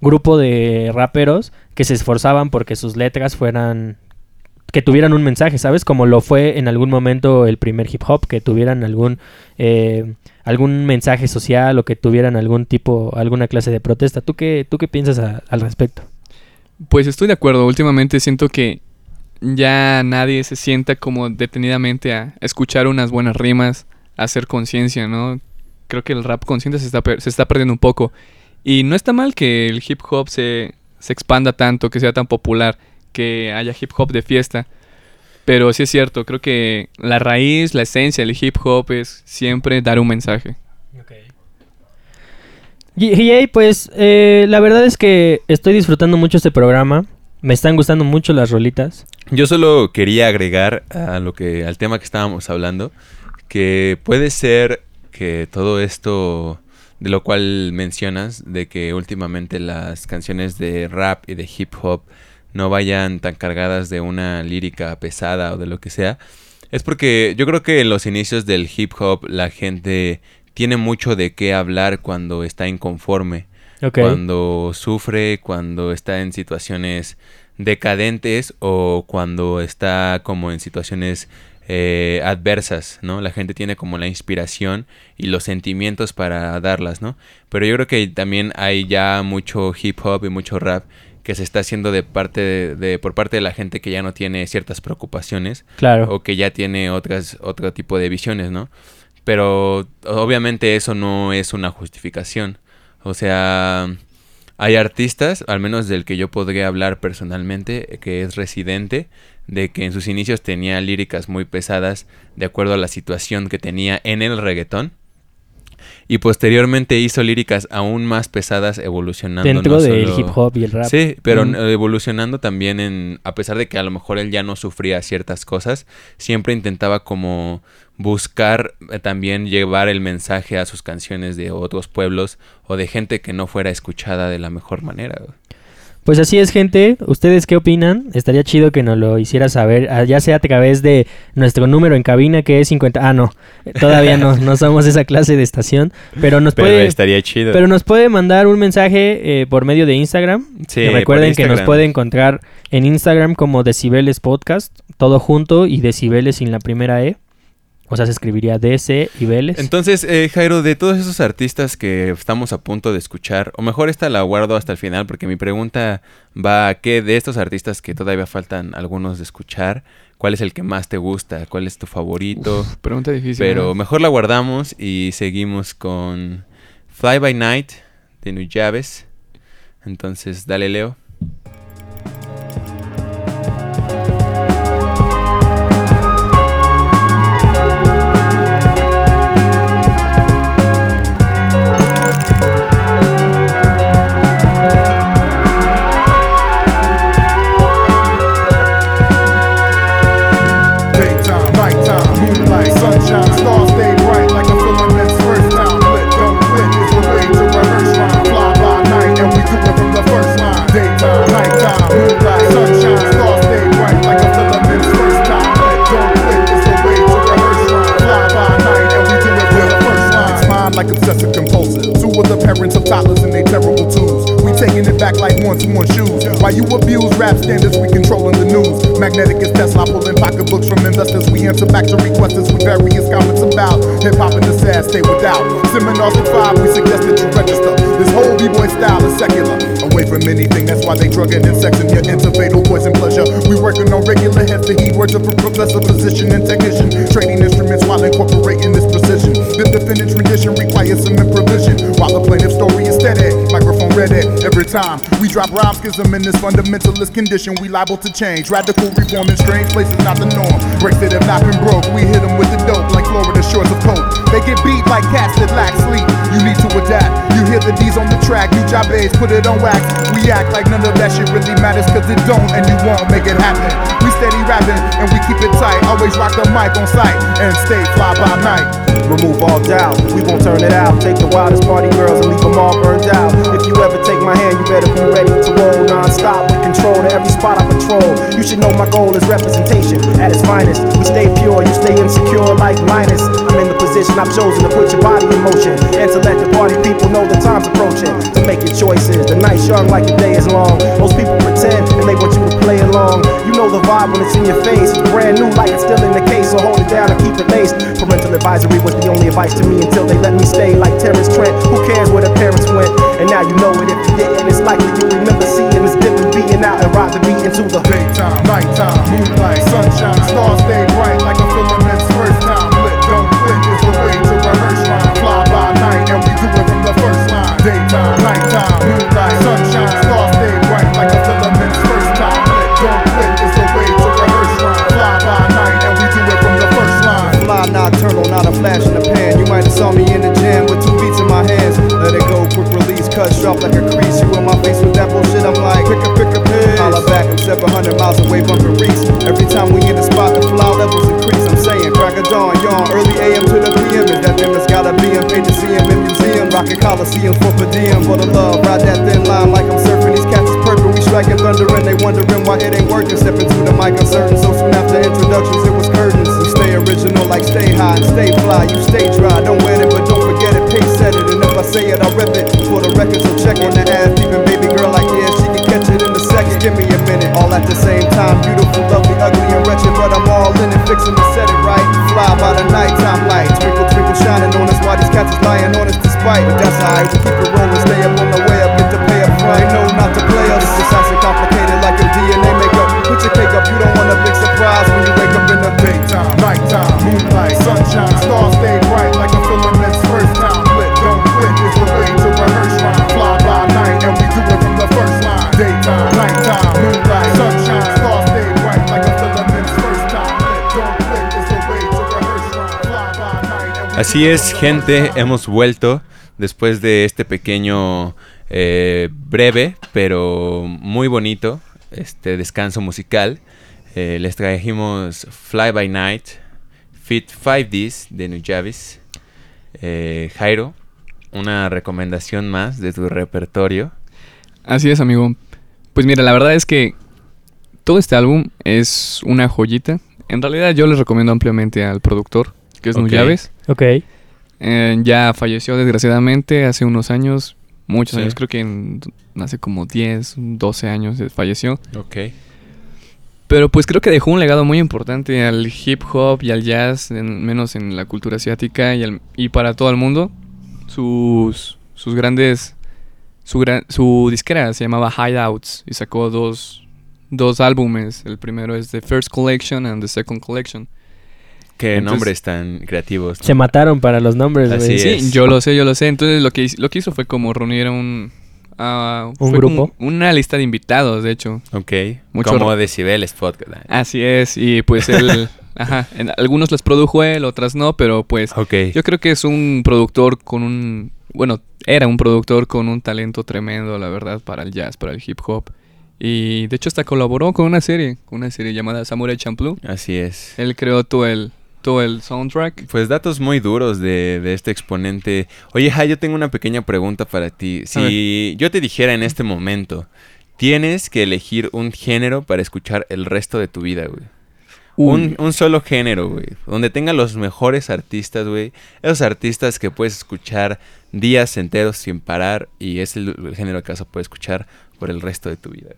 grupo de raperos que se esforzaban porque sus letras fueran que tuvieran un mensaje, ¿sabes? Como lo fue en algún momento el primer hip hop, que tuvieran algún eh, algún mensaje social o que tuvieran algún tipo, alguna clase de protesta. ¿Tú qué, tú qué piensas al respecto? Pues estoy de acuerdo. Últimamente siento que ya nadie se sienta como detenidamente a escuchar unas buenas rimas, a hacer conciencia, ¿no? Creo que el rap consciente se está, se está perdiendo un poco. Y no está mal que el hip hop se, se expanda tanto, que sea tan popular, que haya hip hop de fiesta. Pero sí es cierto, creo que la raíz, la esencia del hip hop es siempre dar un mensaje. Y, y, hey, pues eh, la verdad es que estoy disfrutando mucho este programa. Me están gustando mucho las rolitas. Yo solo quería agregar a lo que al tema que estábamos hablando que puede ser que todo esto de lo cual mencionas de que últimamente las canciones de rap y de hip hop no vayan tan cargadas de una lírica pesada o de lo que sea es porque yo creo que en los inicios del hip hop la gente tiene mucho de qué hablar cuando está inconforme cuando sufre, cuando está en situaciones decadentes o cuando está como en situaciones eh, adversas, ¿no? La gente tiene como la inspiración y los sentimientos para darlas, ¿no? Pero yo creo que también hay ya mucho hip hop y mucho rap que se está haciendo de parte de, de- por parte de la gente que ya no tiene ciertas preocupaciones Claro. o que ya tiene otras otro tipo de visiones, ¿no? Pero obviamente eso no es una justificación. O sea, hay artistas, al menos del que yo podría hablar personalmente, que es residente, de que en sus inicios tenía líricas muy pesadas de acuerdo a la situación que tenía en el reggaetón. Y posteriormente hizo líricas aún más pesadas evolucionando. Dentro no del solo- hip hop y el rap. Sí, pero Mm. evolucionando también en, a pesar de que a lo mejor él ya no sufría ciertas cosas, siempre intentaba como buscar eh, también llevar el mensaje a sus canciones de otros pueblos o de gente que no fuera escuchada de la mejor manera. güey. Pues así es, gente. ¿Ustedes qué opinan? Estaría chido que nos lo hiciera saber, ah, ya sea a través de nuestro número en cabina que es 50. Ah, no, todavía no, no somos esa clase de estación. Pero nos Pero puede, estaría chido. pero nos puede mandar un mensaje eh, por medio de Instagram. Sí, Que recuerden que nos puede encontrar en Instagram como Decibeles Podcast, todo junto y Decibeles sin la primera E. O sea, se escribiría DC y Vélez. Entonces, eh, Jairo, de todos esos artistas que estamos a punto de escuchar, o mejor esta la guardo hasta el final, porque mi pregunta va a que de estos artistas que todavía faltan algunos de escuchar, ¿cuál es el que más te gusta? ¿Cuál es tu favorito? Uf, pregunta difícil. Pero ¿no? mejor la guardamos y seguimos con Fly by Night de Nuyaves. Entonces, dale, Leo. That's why they drug and you into fatal poison pleasure. We working on regular heads to heat words of a professor, physician, and technician. Trading time we drop rhyme schism in this fundamentalist condition, we liable to change. Radical reform in strange places, not the norm. Breaks that have not been broke, we hit them with the dope like Florida shores of coke. They get beat like cats that lack sleep. You need to adapt. You hear the D's on the track, you job A's, put it on wax. We act like none of that shit really matters, cause it don't, and you won't make it happen. We steady rapping, and we keep it tight. Always rock the mic on sight, and stay fly by night. Remove all doubt, we won't turn it out. Take the wildest party girls and leave them all burned out. If you ever take my hand, you better be ready to roll non-stop with control to every spot I patrol. You should know my goal is representation at its finest. We stay pure, you stay insecure like Linus. Position I've chosen to put your body in motion and to let the party people know the time's approaching. To make your choices, the night's young like the day is long. Most people pretend and they want you to play along. You know the vibe when it's in your face. It's brand new like it's still in the case, so hold it down and keep it laced. Parental advisory was the only advice to me until they let me stay like Terrence Trent. Who cares where the parents went? And now you know it if you didn't. It's likely you remember seeing this different beating out and rock the beat into the Daytime, nighttime, moonlight, sunshine, stars stay bright like a filament's Así es, gente, hemos vuelto después de este pequeño, eh, breve, pero muy bonito, este descanso musical. Eh, les trajimos Fly by Night, Fit 5Ds de Nujavis. Eh, Jairo, una recomendación más de tu repertorio. Así es, amigo. Pues mira, la verdad es que todo este álbum es una joyita. En realidad yo les recomiendo ampliamente al productor, que es Ok. Nuyaves. Ok. Eh, ya falleció desgraciadamente hace unos años, muchos Sí. años, creo que en- hace como 10, 12 años eh, falleció. Ok. Pero pues creo que dejó un legado muy importante al hip hop y al jazz, en- menos en la cultura asiática y, al- y para todo el mundo. Sus, sus grandes... Su, gran- su disquera se llamaba Hideouts y sacó dos, dos álbumes. El primero es The First Collection and The Second Collection. Qué Entonces- nombres tan creativos. Se mataron para los nombres, Así es. Sí, yo lo sé, yo lo sé. Entonces lo que, hizo- lo que hizo fue como reunir a un... a- ¿Un grupo? una lista de invitados, de hecho. Ok. Mucho Como Decibeles Podcast. Así es, y pues él, ajá, en algunos las produjo él, otras no, pero pues Ok. yo creo que es un productor con un, bueno, era un productor con un talento tremendo, la verdad, para el jazz, para el hip hop. Y de hecho hasta colaboró con una serie, con una serie llamada Samurai Champloo. Así es. Él creó todo el, el soundtrack. Pues datos muy duros de, de este exponente. Oye, Jai, yo tengo una pequeña pregunta para ti. Si yo te dijera en este momento, tienes que elegir un género para escuchar el resto de tu vida, güey. Un, un solo género, güey. Donde tenga los mejores artistas, güey. Esos artistas que puedes escuchar días enteros sin parar. Y es el, el género que vas a poder escuchar por el resto de tu vida.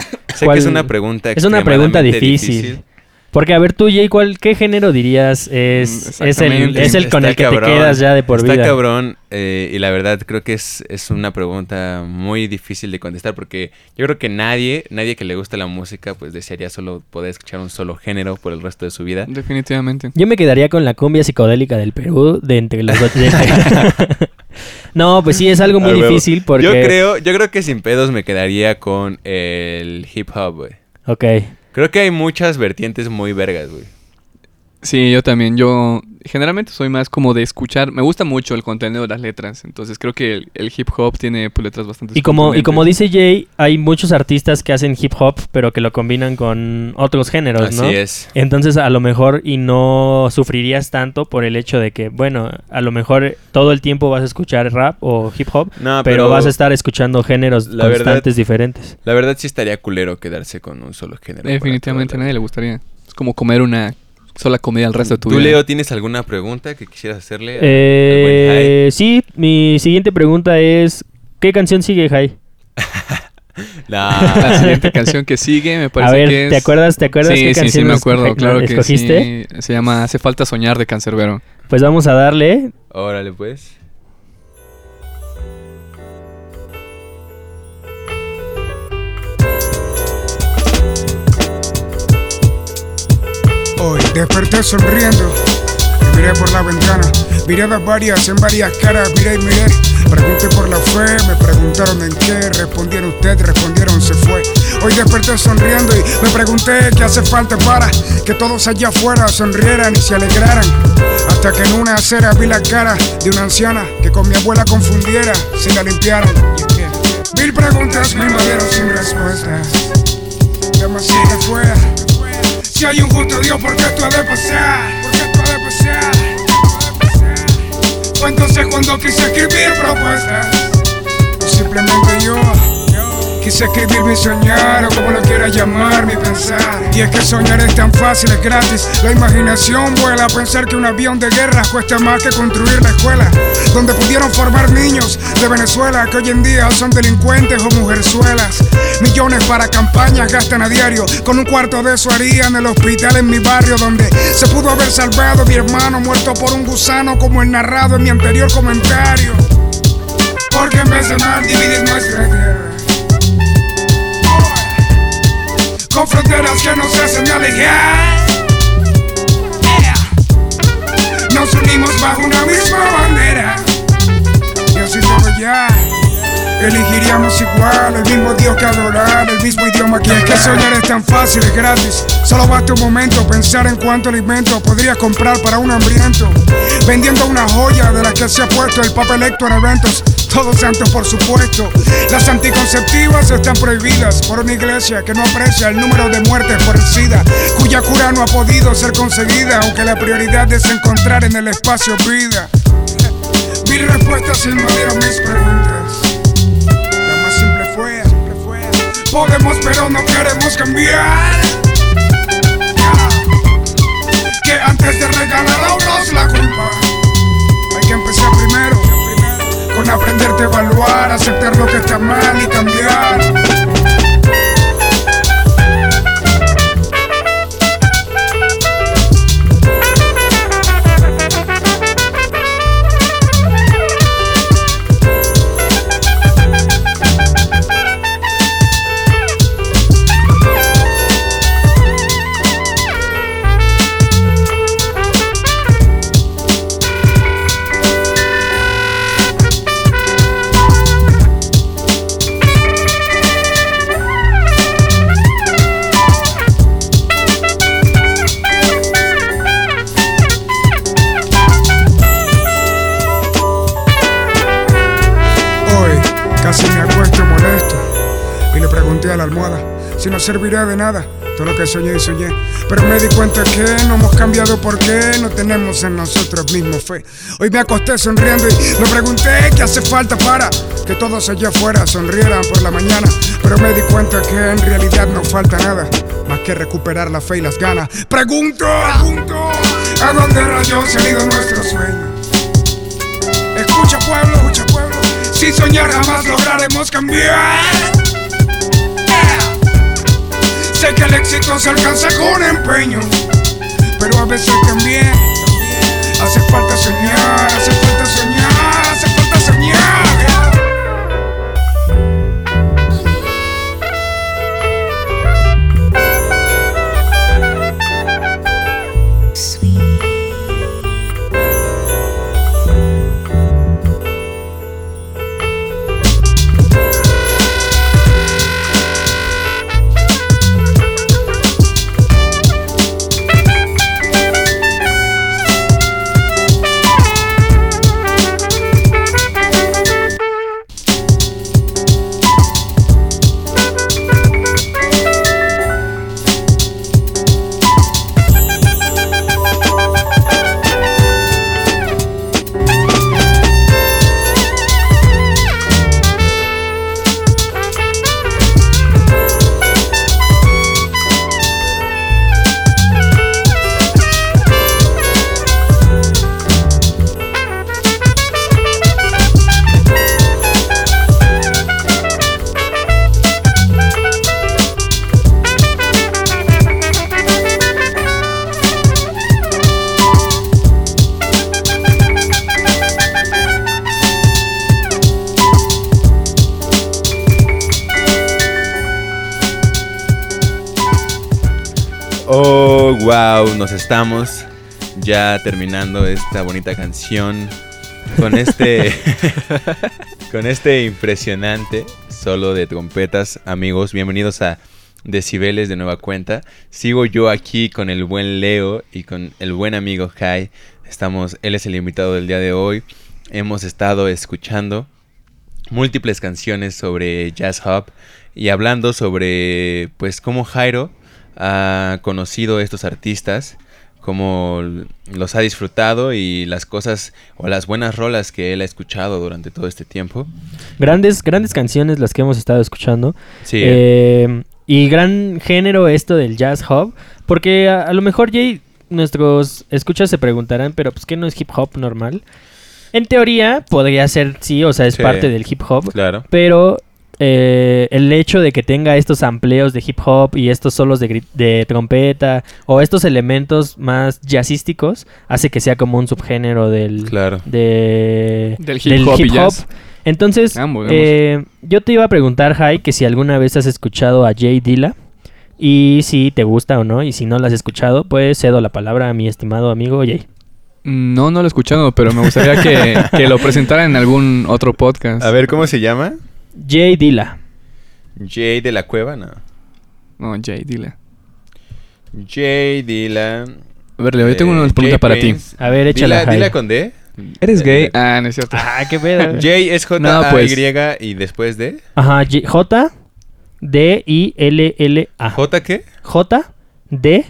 sé que ¿Cuál- es una pregunta Es una pregunta extremadamente difícil. Porque, a ver, tú, Jay, ¿cuál, ¿qué género dirías es, Mm, es, el, exactamente. es el con Está el que cabrón, te quedas ya de por está vida? cabrón eh, y la verdad creo que es, es una pregunta muy difícil de contestar porque yo creo que nadie, nadie que le guste la música pues desearía solo poder escuchar un solo género por el resto de su vida. Definitivamente. Yo me quedaría con la cumbia psicodélica del Perú de entre los dos. no, pues sí, es algo muy difícil porque... Yo creo, yo creo que sin pedos me quedaría con el hip hop, güey. Ok. Creo que hay muchas vertientes muy vergas, güey. Sí, yo también. Yo generalmente soy más como de escuchar. Me gusta mucho el contenido de las letras. Entonces creo que el, el hip hop tiene pues, letras bastante Y como, y como dice Jay, hay muchos artistas que hacen hip hop, pero que lo combinan con otros géneros, ¿no? Así es. Entonces, a lo mejor, y no sufrirías tanto por el hecho de que, bueno, a lo mejor todo el tiempo vas a escuchar rap o hip hop, No, pero, pero vas a estar escuchando géneros la verdad- constantes diferentes. La verdad sí estaría culero quedarse con un solo género. Definitivamente a nadie le gustaría. Es como comer una sola comida el resto de tu ¿Tú, vida. Leo, tienes alguna pregunta que quisieras hacerle? al- al buen Jai? Eh, sí, mi siguiente pregunta es, ¿qué canción sigue, Jai? La La siguiente canción que sigue me parece A ver, que es... ¿te acuerdas, te acuerdas sí, qué sí, sí, canción me escoge- acuerdo, claro que escogiste? sí. Se llama Hace falta soñar de Cancerbero. Pues vamos a darle. Órale, pues. Hoy desperté sonriendo y miré por la ventana. Miradas varias en varias caras, miré y miré. Pregunté por la fe, me preguntaron en qué. Respondieron usted, respondieron se fue. Hoy desperté sonriendo y me pregunté qué hace falta para que todos allá afuera sonrieran y se alegraran. Hasta que en una acera vi la cara de una anciana que con mi abuela confundiera si la limpiaran. Mil preguntas me invadieron sin respuestas. Demasiado fuera. Si hay un justo Dios, ¿por qué esto ha de pasar? ¿Por qué esto ha de pasar? O entonces cuando quise escribir propuestas, simplemente yo quise escribir mi soñar o como lo quieras llamar, mi pensar. Y es que soñar es tan fácil, es gratis. La imaginación vuela a pensar que un avión de guerra cuesta más que construir la escuela, donde pudieron formar niños de Venezuela que hoy en día son delincuentes o mujerzuelas. Millones para campañas gastan a diario, con un cuarto de eso harían el hospital en mi barrio, donde se pudo haber salvado mi hermano muerto por un gusano, como el narrado en mi anterior comentario. Porque en vez de mal dividir nuestra tierra con fronteras que hacen alejar. Yeah. Nos unimos bajo una misma bandera. Y así todo ya. Elegiríamos igual, el mismo Dios que adorar, el mismo idioma que es que soñar es tan fácil, es gratis. Solo basta un momento pensar en cuánto alimento podrías comprar para un hambriento. Vendiendo una joya de la que se ha puesto el papelecto en eventos. Todos santos, por supuesto. Las anticonceptivas están prohibidas por una iglesia que no aprecia el número de muertes por cuya cura no ha podido ser conseguida, aunque la prioridad es encontrar en el espacio vida. Mil respuestas invadieron mis preguntas. Podemos pero no queremos cambiar. Que antes de regalar a otros la culpa, hay que empezar primero. Con aprenderte a evaluar, aceptar lo que está mal servirá de nada todo lo que soñé y soñé. Pero me di cuenta que no hemos cambiado porque no tenemos en nosotros mismos fe. Hoy me acosté sonriendo y me pregunté qué hace falta para que todos allá afuera sonrieran por la mañana. Pero me di cuenta que en realidad no falta nada más que recuperar la fe y las ganas. Pregunto, pregunto, ¿a dónde rayos han ido nuestros sueños? Escucha pueblo, escucha pueblo, si soñar jamás lograremos cambiar. Sé que el éxito se alcanza con empeño, pero a veces también hace falta soñar, hace falta soñar, estamos ya terminando esta bonita canción con este con este impresionante solo de trompetas, amigos. Bienvenidos a Decibeles de nueva cuenta. Sigo yo aquí con el buen Leo y con el buen amigo Kai. Estamos, él es el invitado del día de hoy. Hemos estado escuchando múltiples canciones sobre jazz hop y hablando sobre pues cómo Jairo ha conocido a estos artistas, cómo los ha disfrutado y las cosas o las buenas rolas que él ha escuchado durante todo este tiempo. Grandes, grandes canciones las que hemos estado escuchando. Sí. Eh, y gran género esto del jazz hop. Porque a, a lo mejor, Jay, nuestros escuchas se preguntarán, pero pues ¿qué no es hip hop normal? En teoría podría ser, sí, o sea, es Sí, parte del hip hop. Claro. Pero eh, el hecho de que tenga estos amplios de hip hop y estos solos de, trompeta o estos elementos más jazzísticos hace que sea como un subgénero del, Claro. de, Del hip hop y jazz. Entonces, eh, yo te iba a preguntar, Jai, que si alguna vez has escuchado a Jay Dilla y si te gusta o no, y si no la has escuchado, pues cedo la palabra a mi estimado amigo Jay. No, no lo he escuchado, pero me gustaría que, que lo presentara en algún otro podcast. A ver, ¿cómo se llama? Jay Dilla. Jay de la Cueva, no. No, Jay, dile. Jay Dylan. A ver, Leo, yo tengo eh, una pregunta Jay para ti. A ver, échala, Dila, dila con D. ¿Eres gay? Ah, no es cierto. Ah, qué pedo. Jay es J No, A pues. Y y después de Ajá, J- J D I L L A. J qué? J D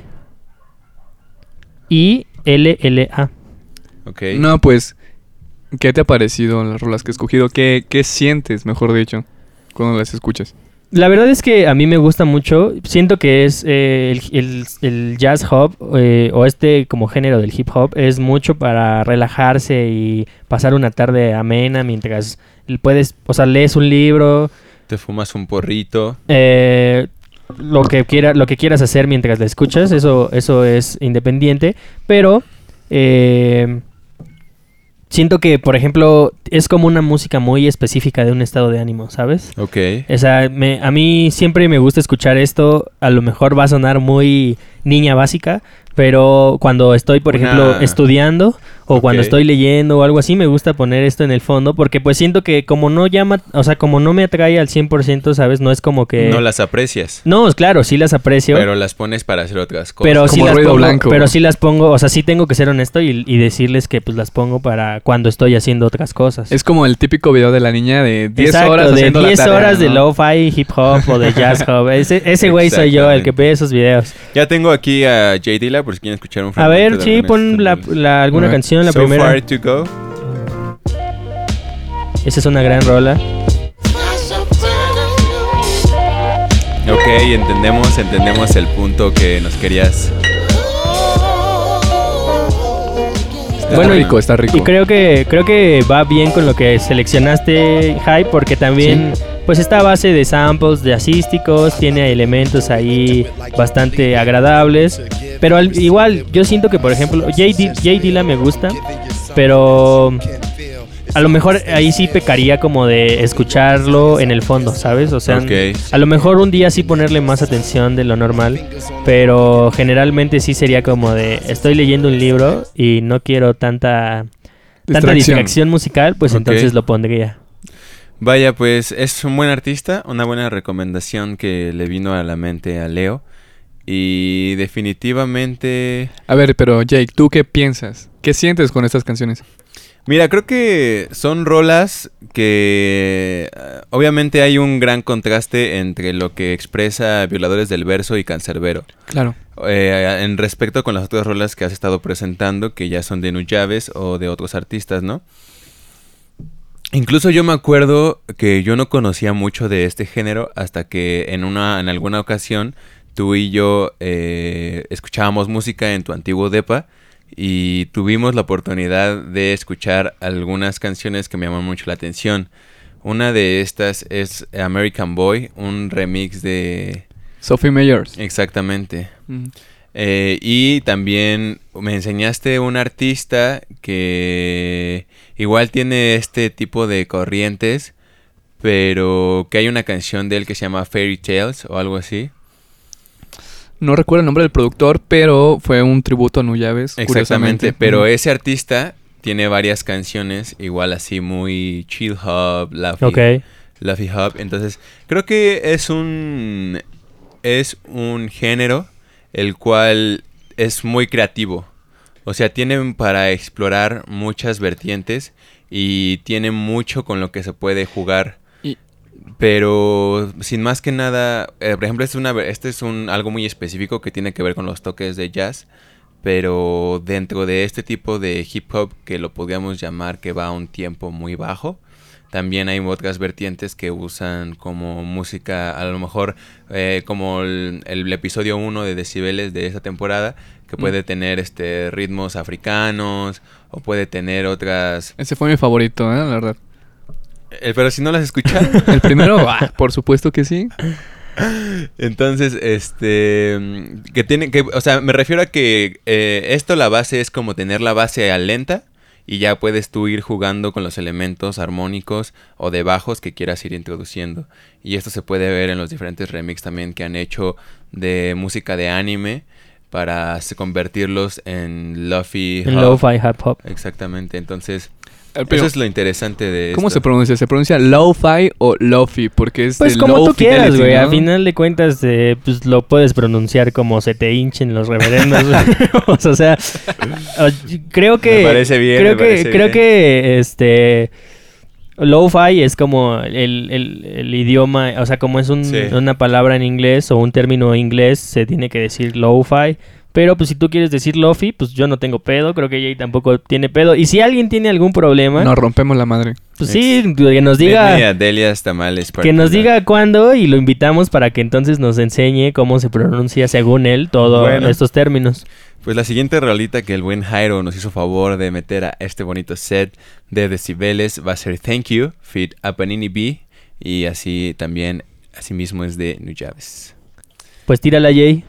I L L A. Ok. No, pues, ¿qué te ha parecido las rolas que he escogido? ¿Qué, qué sientes, mejor dicho, cuando las escuchas? La verdad es que a mí me gusta mucho. Siento que es eh, el, el- el jazz hop eh, o este como género del hip hop es mucho para relajarse y pasar una tarde amena mientras puedes, o sea, lees un libro, Te fumas un porrito. eh, lo que quiera, lo que quieras hacer mientras la escuchas, eso, eso es independiente. Pero eh, siento que, por ejemplo, es como una música muy específica de un estado de ánimo, ¿sabes? Ok. O sea, me- a mí siempre me gusta escuchar esto. A lo mejor va a sonar muy niña básica, Pero cuando estoy, por Una- ejemplo, estudiando o cuando estoy leyendo o algo así, me gusta poner esto en el fondo porque pues siento que como no llama, o sea, como no me atrae al 100%, ¿sabes? No es como que... No las aprecias. No, claro, sí las aprecio. Pero las pones para hacer otras cosas. Pero sí Como las ruido pongo, blanco. pero sí las pongo, o sea, sí tengo que ser honesto y, y decirles que pues las pongo para cuando estoy haciendo otras cosas. Es como el típico video de la niña de 10 Exacto, horas de haciendo 10 la tarea, horas de lo-fi, hip hop o de jazz hop. Ese, ese güey soy yo, el que ve esos videos. Ya tengo aquí a J. Dilla por si quieren escuchar un A ver, sí, pon la, canción. la- alguna ver. canción, la so primera. far to go. Esa es una gran rola. Ok, entendemos, entendemos el punto que nos querías. Bueno, y- rico, está rico. Y creo que creo que va bien con lo que seleccionaste, Hype, porque también pues está a base de samples de asísticos, tiene elementos ahí bastante agradables, pero al- igual yo siento que por ejemplo J Dilla me gusta, pero a lo mejor ahí sí pecaría como de escucharlo en el fondo, ¿sabes? O sea, a lo mejor un día sí ponerle más atención de lo normal, pero generalmente sí sería como de estoy leyendo un libro y no quiero tanta tanta Distracción. distracción musical, pues entonces lo pondría. Vaya, pues es un buen artista, una buena recomendación que le vino a la mente a Leo. Y definitivamente... A ver, pero Jake, ¿tú qué piensas? ¿Qué sientes con estas canciones? Mira, creo que son rolas que eh, obviamente hay un gran contraste entre lo que expresa Violadores del Verso y Cancerbero. Claro. Eh, en respecto con las otras rolas que has estado presentando, que ya son de Nuyaves o de otros artistas, ¿no? Incluso yo me acuerdo que yo no conocía mucho de este género hasta que en una, en alguna ocasión, tú y yo eh, escuchábamos música en tu antiguo depa y tuvimos la oportunidad de escuchar algunas canciones que me llaman mucho la atención. Una de estas es American Boy, un remix de... Sophie Mayors. Exactamente. Eh, y también me enseñaste un artista que igual tiene este tipo de corrientes, pero que hay una canción de él que se llama Fairy Tales o algo así. No recuerdo el nombre del productor, pero fue un tributo a Nuyaves. Exactamente, curiosamente. pero ese artista tiene varias canciones igual así muy chill hop, laffy, Ok. laffy hop. Entonces, creo que es un es un género el cual es muy creativo. O sea, tienen para explorar muchas vertientes y tiene mucho con lo que se puede jugar. Pero sin más que nada, eh, por ejemplo, este es, una, ver- este es un, algo muy específico que tiene que ver con los toques de jazz. Pero dentro de este tipo de hip hop que lo podríamos llamar que va a un tiempo muy bajo, también hay otras vertientes que usan como música, a lo mejor eh, como el, el episodio 1 de Decibeles de esta temporada, que Mm. puede tener este ritmos africanos o puede tener otras... Ese fue mi favorito, ¿eh? la verdad. Eh, pero si no las escuchan... El primero, ah, por supuesto que sí. Entonces, este, mm, que tiene que, o sea, me refiero a que eh, esto la base es como tener la base a lenta y ya puedes tú ir jugando con los elementos armónicos o de bajos que quieras ir introduciendo. Y esto se puede ver en los diferentes remix también que han hecho de música de anime para convertirlos en hop. lo-fi hip hop. Exactamente, entonces pero- eso es lo interesante de ¿Cómo esto. se pronuncia? ¿Se pronuncia lo-fi o lofi? Porque es Pues de como tú quieras, güey. ¿no? A final de cuentas, eh, pues lo puedes pronunciar como se te hinchen los reverendos. güey. o sea, creo que. Me parece bien, Creo me que, parece creo bien. que este. Lo-fi es como el, el- el idioma, o sea, como es un- Sí. una palabra en inglés o un término inglés, se tiene que decir lo-fi. Pero pues si tú quieres decir lofi, pues yo no tengo pedo, creo que Jay tampoco tiene pedo. Y si alguien tiene algún problema, Nos rompemos la madre. pues sí, que nos diga... Denle a Delia's Tamales Que nos diga cuándo y lo invitamos para que entonces nos enseñe cómo se pronuncia según él todos Bueno. estos términos. Pues la siguiente rolita que el buen Jairo nos hizo favor de meter a este bonito set de decibeles va a ser Thank You, feat a Panini B. Y así también, así mismo es de New Javes. Pues tírala, Jay.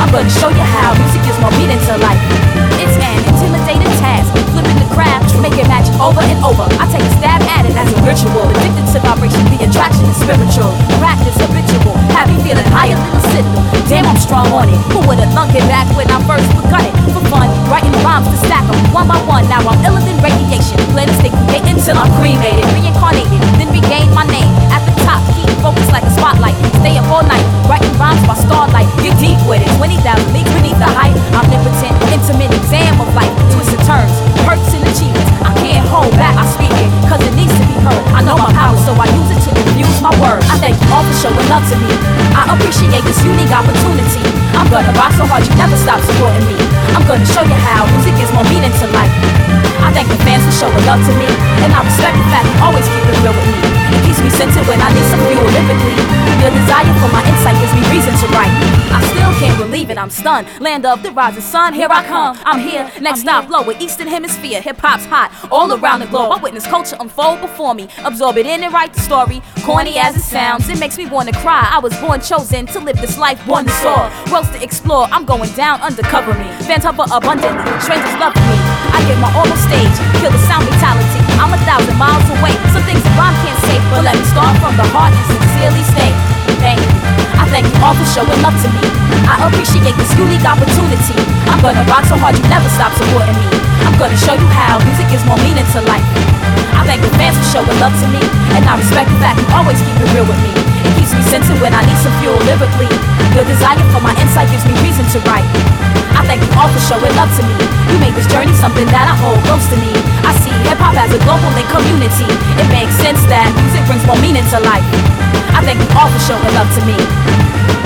I'm gonna show you how music is more meaning to life. It's an intimidating task, flipping the craft, making magic over and over. I take a stab at it as a ritual. Addicted to vibration, the attraction is spiritual. Practice habitual, have me feeling higher than a signal. Damn, I'm strong on it. Who would've thunk it back when I first begun it? For fun, writing rhymes to stack 'em one by one. Now I'm iller than radiation. Plan to stay creating till I'm cremated, reincarnated, then regain my name. Keep focused like a spotlight. Stay up all night, writing rhymes by starlight. Get deep with it. 20,000 leagues beneath the height. Omnipotent, intimate exam of life. Twisted turns, hurts and achievements. I can't hold back. I speak it, cause it needs to be heard. I know my power, so I use it to infuse my words. I thank you all for showing love to me. I appreciate this unique opportunity. I'm gonna rock so hard you never stop supporting me. I'm gonna show you how music is more meaning to life. I thank the fans for showing love to me. And I respect the fact you always keep it real with me. It keeps me centered when I need some fuel lyrically. Your desire for my insight gives me reason to write. I still can't believe it, I'm stunned. Land of the rising sun, here I come. I'm here, next stop, lower Eastern Hemisphere. Hip hop's hot all around the globe. I witness culture unfold before me. Absorb it in and write the story. Corny as it sounds, it makes me wanna cry. I was born chosen to live this life, born to soar. Worlds to explore, I'm going down undercover me. Fans hover abundantly, strangers love me. I get my on stage, kill the sound mentality. I'm a thousand miles away. Some things a rhyme can't say, but let me start from the heart and sincerely state. Thank you. I thank you all for showing love to me. I appreciate this unique opportunity. I'm gonna rock so hard you never stop supporting me. I'm gonna show you how music is more meaning to life. I thank the fans for showing love to me, and I respect the fact you always keep it real with me. Keeps me centered when I need some fuel lyrically. Your desire for my insight gives me reason to write. I thank you all for showing love to me. You make this journey something that I hold close to me. I see hip hop as a global link community. It makes sense that music brings more meaning to life. I thank you all for showing love to me.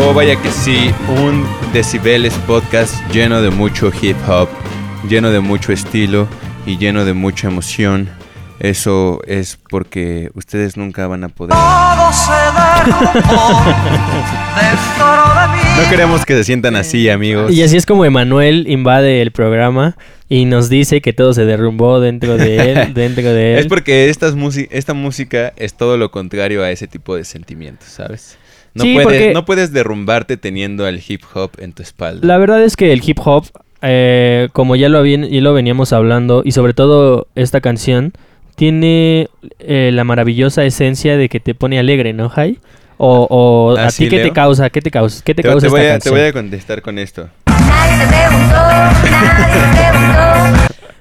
Oh, vaya que sí, un Decibeles podcast lleno de mucho hip hop, lleno de mucho estilo y lleno de mucha emoción. Eso es porque ustedes nunca van a poder. No queremos que se sientan así, amigos. Y así es como Emanuel invade el programa y nos dice que todo se derrumbó dentro de él, dentro de él. Es porque estas esta música es todo lo contrario a ese tipo de sentimientos, ¿sabes? No, Sí, puedes, porque- no puedes derrumbarte teniendo al hip hop en tu espalda. La verdad es que el hip hop, eh, como ya lo, habían- ya lo veníamos hablando, y sobre todo esta canción, tiene eh, la maravillosa esencia de que te pone alegre, ¿no, Jai? O, o ¿Ah, a sí, ti qué te causa, qué te causa, qué te, Te, causa te voy esta a, te voy a contestar con esto.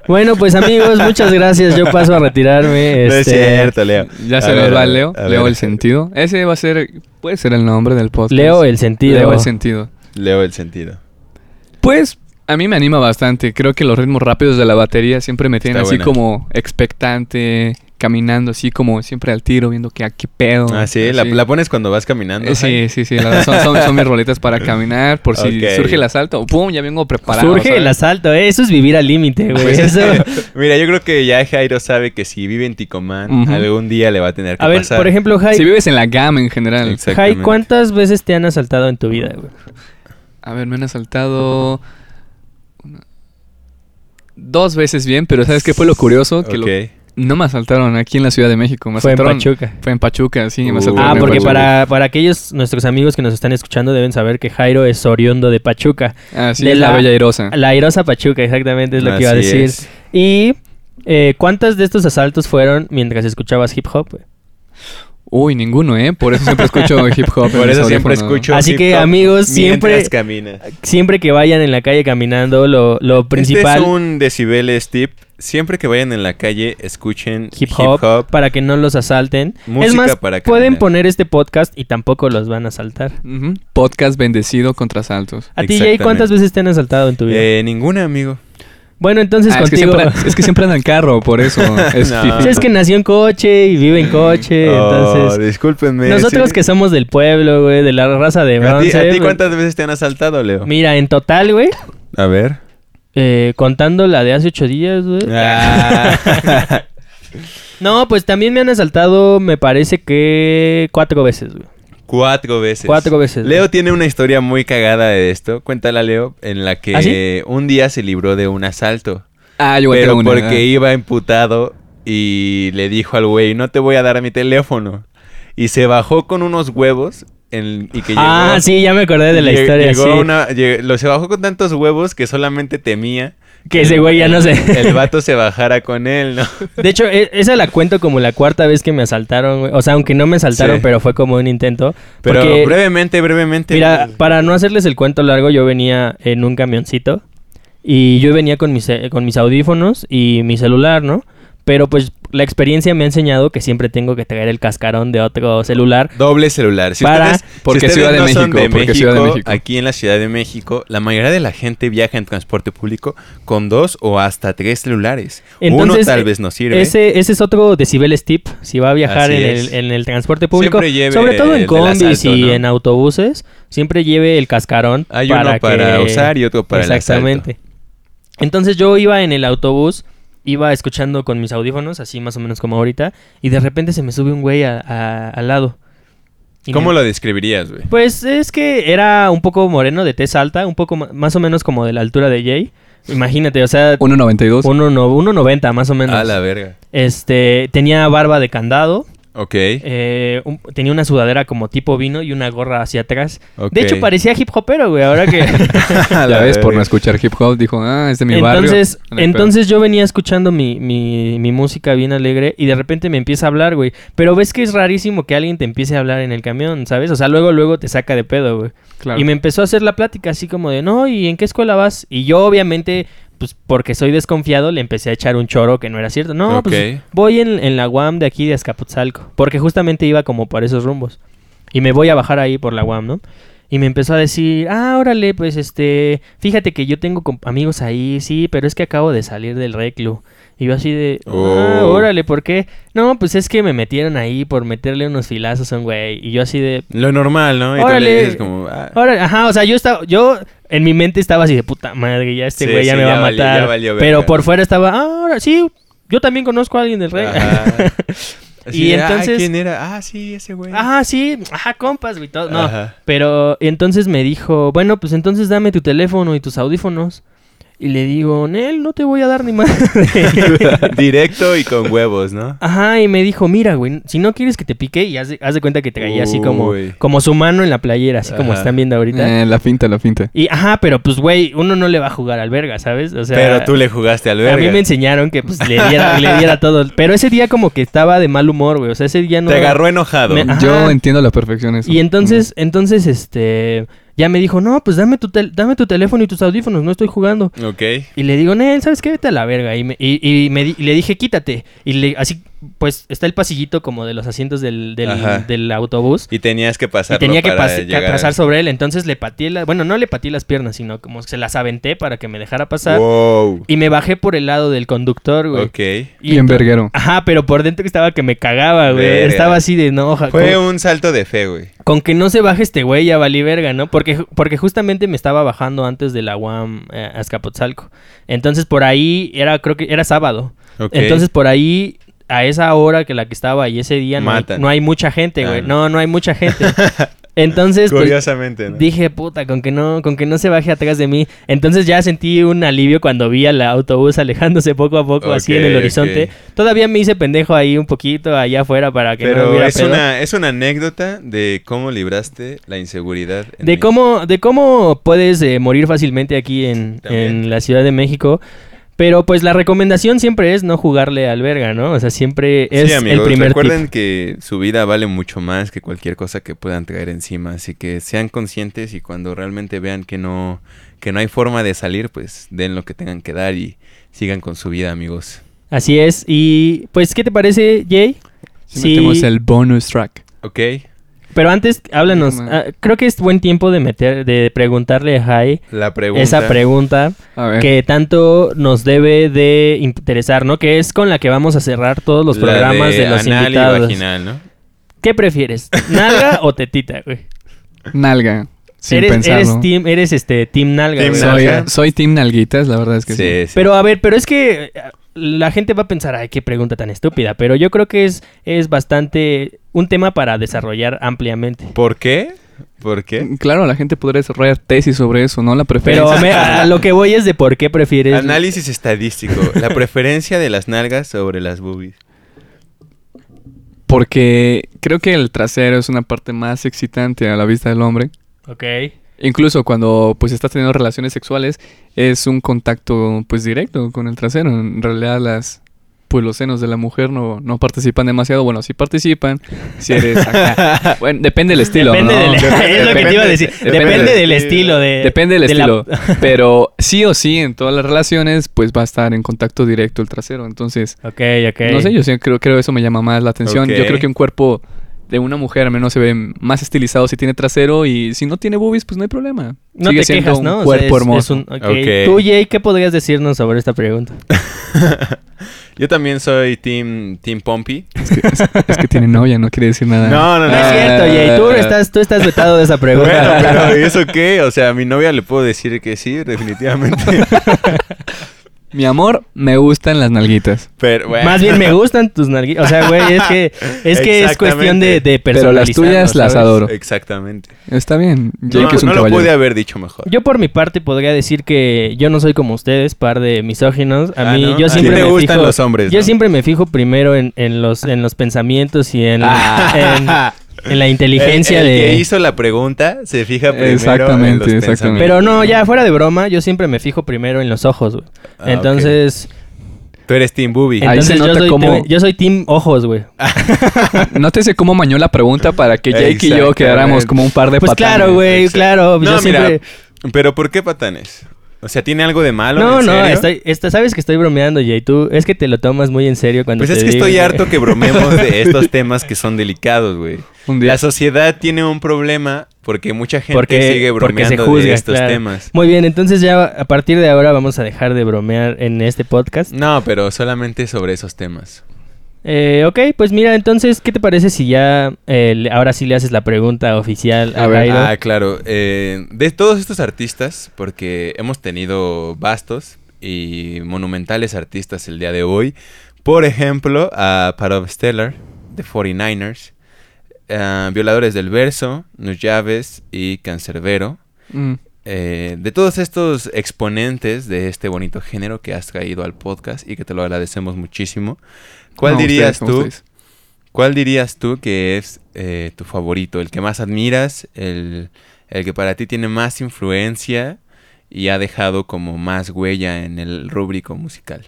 Bueno, pues amigos, muchas gracias. Yo paso a retirarme. No es este, cierto, Leo. Ya se nos va Leo. Leo ver. el sentido. Ese va a ser, puede ser el nombre del podcast. Leo el sentido. Leo el sentido. Leo el sentido. Pues a mí me anima bastante. Creo que los ritmos rápidos de la batería siempre me tienen Está así buena. como expectante, caminando así como siempre al tiro, viendo que aquí pedo. Ah, sí, la, así. la pones cuando vas caminando. Eh, sí, sí, sí, la son, son, son mis rolitas para caminar, por si surge el asalto, ¡pum! Ya vengo preparado. Surge el asalto, ¿eh? eso es vivir al límite, güey. Pues es Eso- mira, yo creo que ya Jairo sabe que si vive en Ticomán, algún día le va a tener que A ver, pasar. por ejemplo, Jai, Si vives en la gama en general. Jai. ¿cuántas veces te han asaltado en tu vida, güey? A ver, me han asaltado dos veces bien, pero ¿sabes qué fue lo curioso? Que lo- Ok. No me asaltaron aquí en la Ciudad de México. Me Fue en Pachuca. Fue en Pachuca, sí, me Uh. asaltaron Ah, porque para, para aquellos nuestros amigos que nos están escuchando deben saber que Jairo es oriundo de Pachuca. Ah, sí, de es la, la- Bella Airosa. La airosa Pachuca, exactamente es lo que iba a decir. es. Y eh, ¿cuántas de estos asaltos fueron mientras escuchabas hip hop? Uy, ninguno, ¿eh? Por eso siempre escucho hip hop. Por eso siempre escucho Así hip que, hop amigos, siempre-. Siempre que vayan en la calle caminando, lo, lo principal, Este es un decibeles tip. Siempre que vayan en la calle, escuchen hip hop, para que no los asalten. Música es más, para pueden poner este podcast y tampoco los van a asaltar. Podcast bendecido contra asaltos. A ti, Jay, ¿cuántas veces te han asaltado en tu vida? Eh, ninguna, amigo. Bueno, entonces Ah, es, que contigo... siempre, es que siempre anda en carro, por eso. Es No. es que nació en coche y vive en coche, Oh, entonces... discúlpenme. Nosotros sí. que somos del pueblo, güey, de la raza de ¿A ti, bronce... a ti cuántas veces te han asaltado, Leo? Mira, en total, güey, A ver. eh, contando la de hace ocho días, güey. Ah. No, pues también me han asaltado, me parece que cuatro veces, güey. Cuatro veces. Cuatro veces. Leo tiene una historia muy cagada de esto. Cuéntala, Leo, en la que ¿Ah, sí? un día se libró de un asalto. Ah, yo pero una. porque iba imputado y le dijo al güey, no te voy a dar mi teléfono. Y se bajó con unos huevos en- y que Ah, llegó- sí, ya me acordé de la historia, llegó sí. una- lle- lo se bajó con tantos huevos que solamente temía Que ese güey ya no sé. el vato se bajara con él, ¿no? De hecho, e- esa la cuento como la cuarta vez que me asaltaron, güey. O sea, aunque no me asaltaron, Sí. pero fue como un intento. Pero porque, brevemente, brevemente. mira, para no hacerles el cuento largo, yo venía en un camioncito y yo venía con mis, eh, con mis audífonos y mi celular, ¿no? Pero pues la experiencia me ha enseñado que siempre tengo que traer el cascarón de otro celular. Doble celular. Si Para- ustedes, si Porque ustedes Ciudad de no son México, de porque Ciudad de México. Aquí en la Ciudad de México, la mayoría de la gente viaja en transporte público con dos o hasta tres celulares. Uno tal vez no sirve. Ese, ese es otro decibeles tip. Si va a viajar en el, en el transporte público, Siempre lleve sobre todo en combis asalto, y ¿no? en autobuses, siempre lleve el cascarón. Hay para uno para que- usar y otro para el Exactamente. Entonces yo iba en el autobús, iba escuchando con mis audífonos, así más o menos como ahorita, y de repente se me sube un güey a- a- al lado. Y ¿Cómo me- lo describirías, güey? Pues es que era un poco moreno, de tez alta, un poco más o menos como de la altura de Jay. Imagínate, o sea, 1.92. uno no- 1.90 más o menos. A la verga. Este, tenía barba de candado. Ok. eh, un- tenía una sudadera como tipo vino y una gorra hacia atrás. De hecho, parecía hip hopero, güey. Ahora que. A Ya la ves, por no escuchar hip hop, dijo, ah, es de mi barrio. entonces, No pedo. entonces yo venía escuchando mi, mi, mi música bien alegre y de repente me empieza a hablar, güey. Pero ves que es rarísimo que alguien te empiece a hablar en el camión, ¿sabes? O sea, luego, luego te saca de pedo, güey. Claro. Y me empezó a hacer la plática así como de, no, ¿y en qué escuela vas? Y yo obviamente, pues porque soy desconfiado, le empecé a echar un choro que no era cierto. No, pues voy en, en la UAM de aquí de Azcapotzalco, porque justamente iba como por esos rumbos. Y me voy a bajar ahí por la UAM, ¿no? Y me empezó a decir, ah, órale, pues este, fíjate que yo tengo amigos ahí, sí, pero es que acabo de salir del reclu. Y yo así de, ah, Oh. órale, ¿por qué? No, pues es que me metieron ahí por meterle unos filazos a un güey. Y yo así de, Lo normal, ¿no? Y Órale. dices como... ah, Órale, ajá, o sea, yo estaba, yo en mi mente estaba así de puta madre, ya este Sí, güey ya sí, me va ya a valió- matar. valió pero por fuera estaba, ah, ahora sí, yo también conozco a alguien del rey. Y de, "Ah, entonces, ¿quién era? Ah, sí, ese güey. ajá, sí, ajá, compas, güey, todo. No, Ajá. pero entonces me dijo, bueno, pues entonces dame tu teléfono y tus audífonos. Y le digo, Nel, no te voy a dar ni más. Directo y con huevos, ¿no? Ajá, y me dijo, mira, güey, si no quieres que te pique, y haz de, haz de cuenta que traía así como, como su mano en la playera, así como están viendo ahorita. Eh, la finta, la finta. Y, ajá, pero pues, güey, uno no le va a jugar al verga, ¿sabes? O sea, Pero tú le jugaste al verga. A mí me enseñaron que pues le diera, le diera todo. Pero ese día como que estaba de mal humor, güey. O sea, ese día no... Te agarró enojado. Me-. Yo entiendo a la perfección eso. Y entonces, entonces, este... Ya me dijo, no, pues dame tu, tel- dame tu teléfono y tus audífonos, no estoy jugando. Ok. Y le digo, Nel, ¿sabes qué? Vete a la verga. Y, me, y, y me di- y le dije, quítate. Y le, así, pues, está el pasillito como de los asientos del, del, autobús. Y tenías que Y pasar. tenía que, pas- que pasar sobre él. Entonces le pateé la... Bueno, no le pateé las piernas, sino como se las aventé para que me dejara pasar. Wow. Y me bajé por el lado del conductor, güey. Ok. Y Bien verguero. Ajá, pero por dentro que estaba que me cagaba, güey. Verga. Estaba así de no, oja- Fue con, un salto de fe, güey. con que no se baje este güey ya valí verga, ¿no? Porque, porque justamente me estaba bajando antes de la UAM eh, a Azcapotzalco. Entonces por ahí era, creo que era sábado. Entonces por ahí, a esa hora que la que estaba y ese día no hay, no mucha gente, güey. Ah, no. No, no hay mucha gente. Entonces, pues, Curiosamente, ¿no? Dije, puta, con que no, con que no se baje atrás de mí. Entonces ya sentí un alivio cuando vi al autobús alejándose poco a poco así en el horizonte. Todavía me hice pendejo ahí un poquito allá afuera para que no Pero hubiera es pedo. una, es una anécdota de cómo libraste la inseguridad. en De México. cómo, de cómo puedes eh, morir fácilmente aquí en, en la Ciudad de México. Pero pues la recomendación siempre es no jugarle al verga, ¿no? O sea, siempre es sí, amigos, el primer recuerden tip. que su vida vale mucho más que cualquier cosa que puedan traer encima, así que sean conscientes y cuando realmente vean que no que no hay forma de salir, pues den lo que tengan que dar y sigan con su vida, amigos. Así es. Y pues, ¿qué te parece, Jay? Si metemos el bonus track. Ok. Pero antes, háblanos. No, ah, creo que es buen tiempo de meter, de preguntarle a Jai La pregunta. esa pregunta A ver. que tanto nos debe de interesar, ¿no? Que es con la que vamos a cerrar todos los La programas de, los anal y invitados. vaginal, ¿no? ¿Qué prefieres? ¿Nalga o tetita, güey? Nalga. Sin eres, pensarlo. eres team, eres este team nalga, Team güey. soy, nalga. soy team nalguitas, la verdad es que sí. Sí, sí. Pero a ver, pero es que eh, la gente va a pensar, ay, qué pregunta tan estúpida. Pero yo creo que es, es bastante un tema para desarrollar ampliamente. ¿Por qué? ¿Por qué? Claro, la gente podría desarrollar tesis sobre eso, ¿no? La preferencia. Pero me- a lo que voy es de por qué prefieres. Análisis estadístico. La preferencia de las nalgas sobre las boobies. Porque creo que el trasero es una parte más excitante a la vista del hombre. Ok. Incluso cuando pues estás teniendo relaciones sexuales es un contacto pues directo con el trasero. En realidad las pues los senos de la mujer no, no participan demasiado. Bueno, sí participan. Si eres acá. Bueno, depende del estilo. Depende ¿no? del- es lo que te iba a decir. Depende del estilo de- Depende del de la- estilo. Pero sí o sí en todas las relaciones pues va a estar en contacto directo el trasero. Entonces Ok, ok. no sé, yo sí creo que eso me llama más la atención. Yo creo que un cuerpo de una mujer al menos se ve más estilizado si tiene trasero y si no tiene boobies, pues no hay problema. No Sigue te siendo quejas, un ¿no? O sea, cuerpo es- es hermoso. un-. Ok. Tú, Jay, ¿qué podrías decirnos sobre esta pregunta? Yo también soy team, team Pompey. Es que tiene novia, no quiere decir nada. No, no, No es cierto, Jay. Tú estás, tú estás vetado de esa Bueno, pregunta. pero ¿y eso qué? O sea, a mi novia le puedo decir que sí, definitivamente. Mi amor, me gustan las nalguitas. Pero bueno. Más bien me gustan tus nalguitas. O sea, güey, es que es, que es cuestión de, de Pero las tuyas las adoro. Exactamente. Está bien. Jake No, es un no lo caballero. pude haber dicho mejor. Yo por mi parte podría decir que yo no soy como ustedes, par de misóginos. A Ah, mí ¿no? yo siempre te me gustan fijo, los hombres, Yo siempre me fijo primero en, en los en los pensamientos y en, Ah. en, en la inteligencia el, el de que hizo la pregunta se fija primero Exactamente, en los exactamente. Pero no, ya fuera de broma, yo siempre me fijo primero en los ojos, güey. Ah, Entonces, Tú eres team Booby. Ahí se yo nota soy, cómo- yo soy team ojos, güey. Nótese cómo mañó la pregunta para que Jake y yo quedáramos como un par de Pues patanes. claro, güey, claro. No, yo mira, siempre... pero ¿por qué patanes? O sea, ¿tiene algo de malo? No, ¿En no, serio? estoy, esta- sabes que estoy bromeando, Jay. Tú es que te lo tomas muy en serio cuando Pues te es que digo, estoy güey. harto que bromemos de estos temas que son delicados, güey. Un día. La sociedad tiene un problema porque mucha gente porque, sigue porque se bromeando juzga de estos claro. temas. Muy bien, entonces ya a partir de ahora vamos a dejar de bromear en este podcast. No, pero solamente sobre esos temas. Eh, ok, pues mira, entonces, ¿qué te parece si ya eh, ahora sí le haces la pregunta oficial a, A ver? Ah, claro. eh, de todos estos artistas, porque hemos tenido vastos y monumentales artistas el día de hoy. Por ejemplo, a Parov Stellar, de 49ers. a Violadores del Verso, Nuyaves y Cancerbero. Mm. Eh, de todos estos exponentes de este bonito género que has traído al podcast y que te lo agradecemos muchísimo, ¿cuál No, dirías ustedes, tú? ustedes. ¿Cuál dirías tú que es eh, tu favorito? El que más admiras, el, el que para ti tiene más influencia y ha dejado como más huella en el rúbrico musical.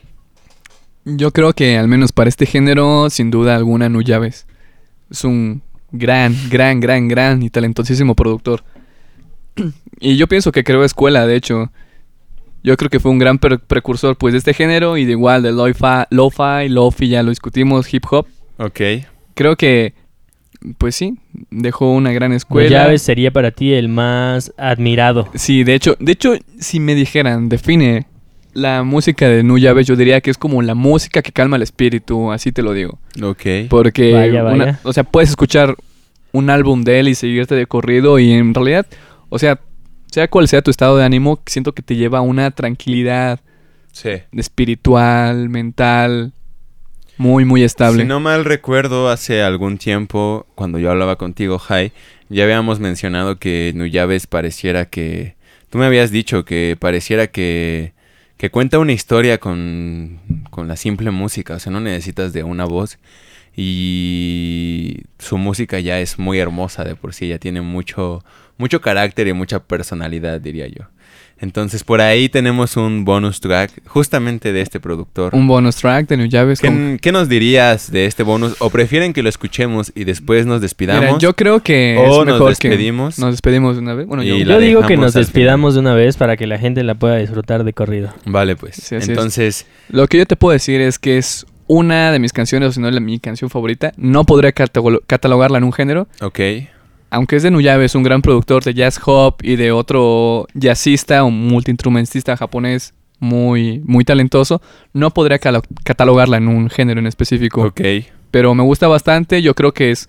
Yo creo que al menos para este género, sin duda alguna, Nuyaves. Es un gran, gran, gran, gran y talentosísimo productor. y yo pienso que creó escuela, de hecho. Yo creo que fue un gran pre- precursor pues de este género y de igual de lo-fi, lo-fi, lofi, ya lo discutimos, hip hop. Ok. Creo que, pues sí, dejó una gran escuela. Llaves sería para ti el más admirado. Sí, de hecho, de hecho, si me dijeran, define la música de Nuyaves, yo diría que es como la música que calma el espíritu, así te lo digo. Ok. Porque, Vaya, una- vaya. o sea, puedes escuchar un álbum de él y seguirte de corrido y en realidad, o sea, sea cual sea tu estado de ánimo, siento que te lleva a una tranquilidad Sí. espiritual, mental, muy, muy estable. Si no mal recuerdo, hace algún tiempo, cuando yo hablaba contigo, Jai, ya habíamos mencionado que Nuyaves pareciera que... Tú me habías dicho que pareciera que, que cuenta una historia con, con la simple música, o sea, no necesitas de una voz. Y su música ya es muy hermosa de por sí, ya tiene mucho, mucho carácter y mucha personalidad, diría yo. Entonces por ahí tenemos un bonus track justamente de este productor. Un bonus track de New Llaves. con- ¿Qué, qué nos dirías de este bonus? ¿O prefieren que lo escuchemos y después nos despidamos? Mira, yo creo que o es nos mejor despedimos. que nos despedimos de una vez. Bueno, yo, digo que nos despidamos de una vez para que la gente la pueda disfrutar de corrido. Vale, pues. Sí, así es. Entonces, Lo que yo te puedo decir es que es una de mis canciones, o si no es la- mi canción favorita. No podría catalo- catalogarla en un género. ok. Aunque es de Nuyabe, es un gran productor de jazz hop y de otro jazzista o multiinstrumentista japonés muy, muy talentoso. No podría catalogarla en un género en específico. Ok. Pero me gusta bastante. Yo creo que es.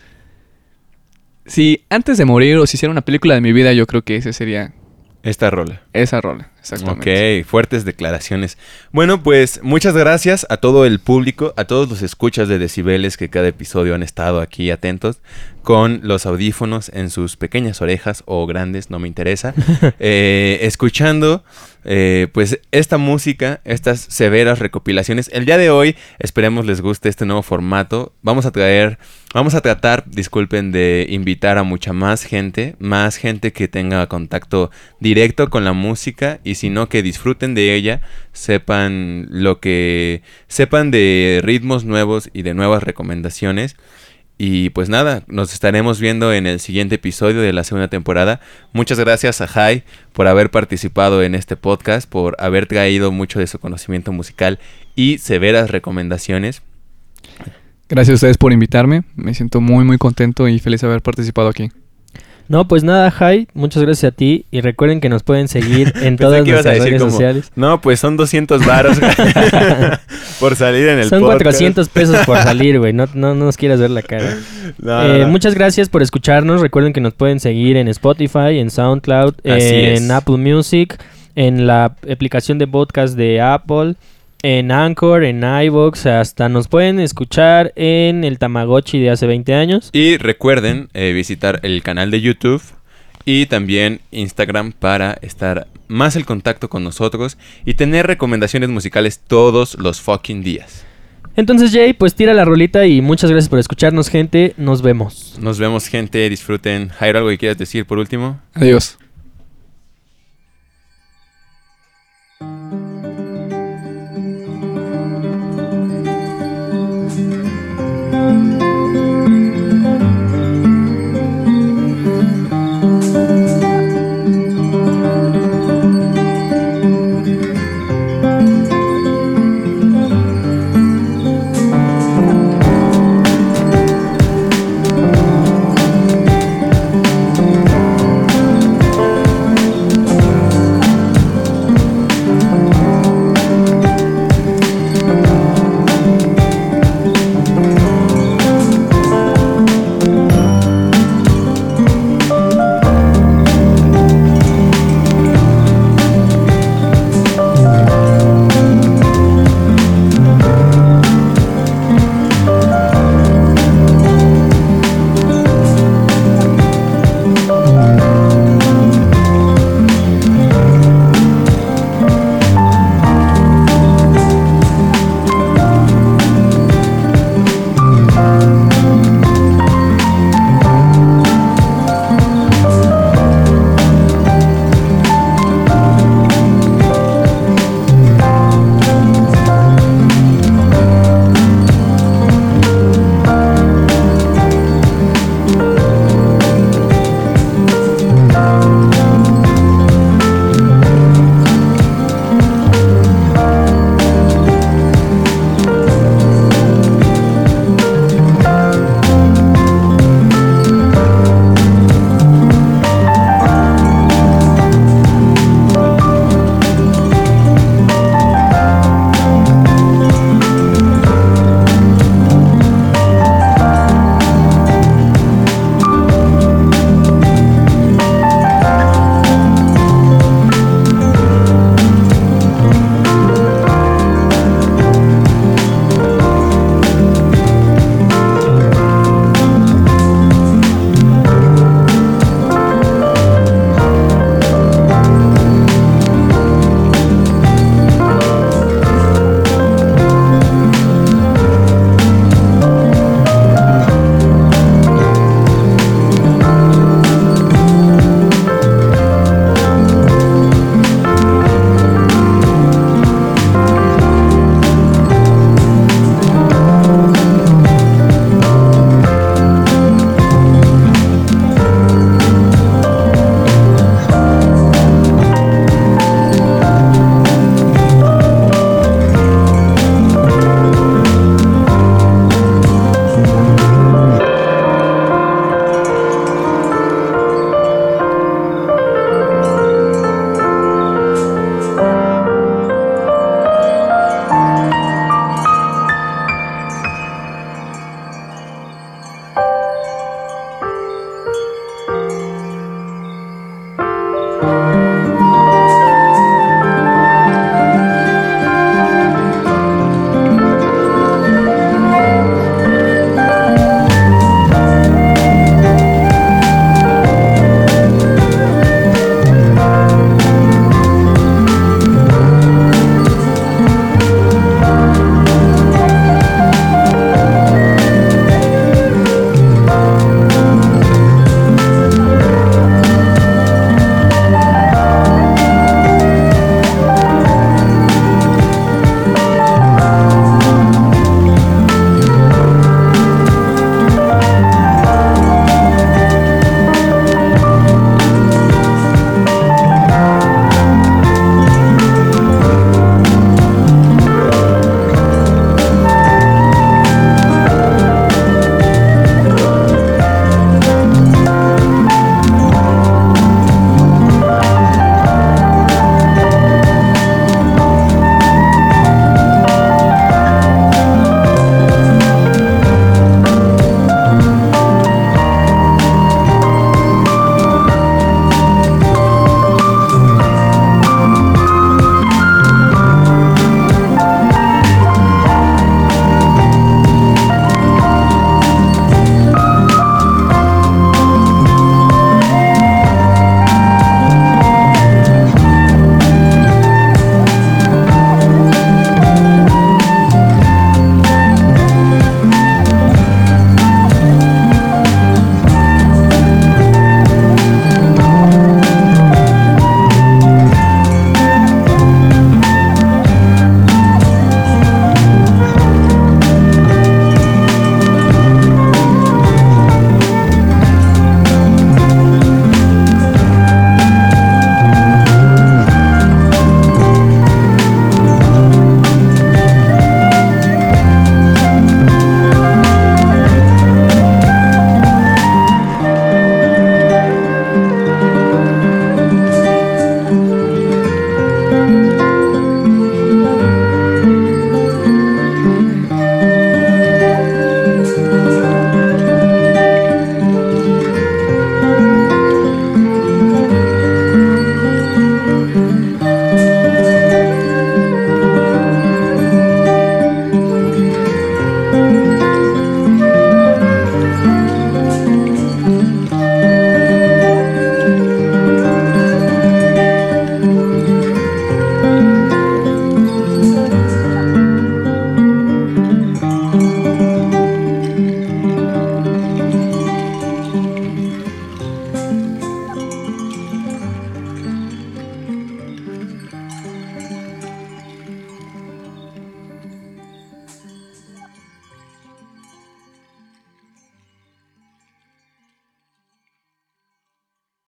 Si antes de morir o si hiciera una película de mi vida, yo creo que ese sería Esta rola. esa rola. Exactamente. Ok, fuertes declaraciones. Bueno, pues muchas gracias a todo el público, a todos los escuchas de decibeles que cada episodio han estado aquí atentos con los audífonos en sus pequeñas orejas o grandes, no me interesa, eh, escuchando eh, pues esta música, estas severas recopilaciones. El día de hoy esperemos les guste este nuevo formato. Vamos a traer, vamos a tratar, disculpen, de invitar a mucha más gente, más gente que tenga contacto directo con la música y si no que disfruten de ella, sepan lo que sepan de ritmos nuevos y de nuevas recomendaciones. Y pues nada, nos estaremos viendo en el siguiente episodio de la segunda temporada. Muchas gracias a Jai por haber participado en este podcast, por haber traído mucho de su conocimiento musical y severas recomendaciones. Gracias a ustedes por invitarme. Me siento muy, muy contento y feliz de haber participado aquí. No, pues nada, Jai, muchas gracias a ti y recuerden que nos pueden seguir en todas nuestras redes como, sociales. No, pues son 200 varos por salir en el Son podcast". 400 pesos por salir, güey. No, no, no nos quieras ver la cara. No, Eh, no. Muchas gracias por escucharnos. Recuerden que nos pueden seguir en Spotify, en SoundCloud, Así en es. Apple Music, en la aplicación de podcast de Apple, en Anchor, en iVoox. Hasta nos pueden escuchar en el Tamagotchi de hace 20 años. Y recuerden eh, visitar el canal de YouTube y también Instagram para estar más en contacto con nosotros y tener recomendaciones musicales todos los fucking días. Entonces, Jay, pues tira la rolita y muchas gracias por escucharnos, gente. Nos vemos. Nos vemos, gente. Disfruten. Jairo, ¿algo que quieras decir por último? Adiós.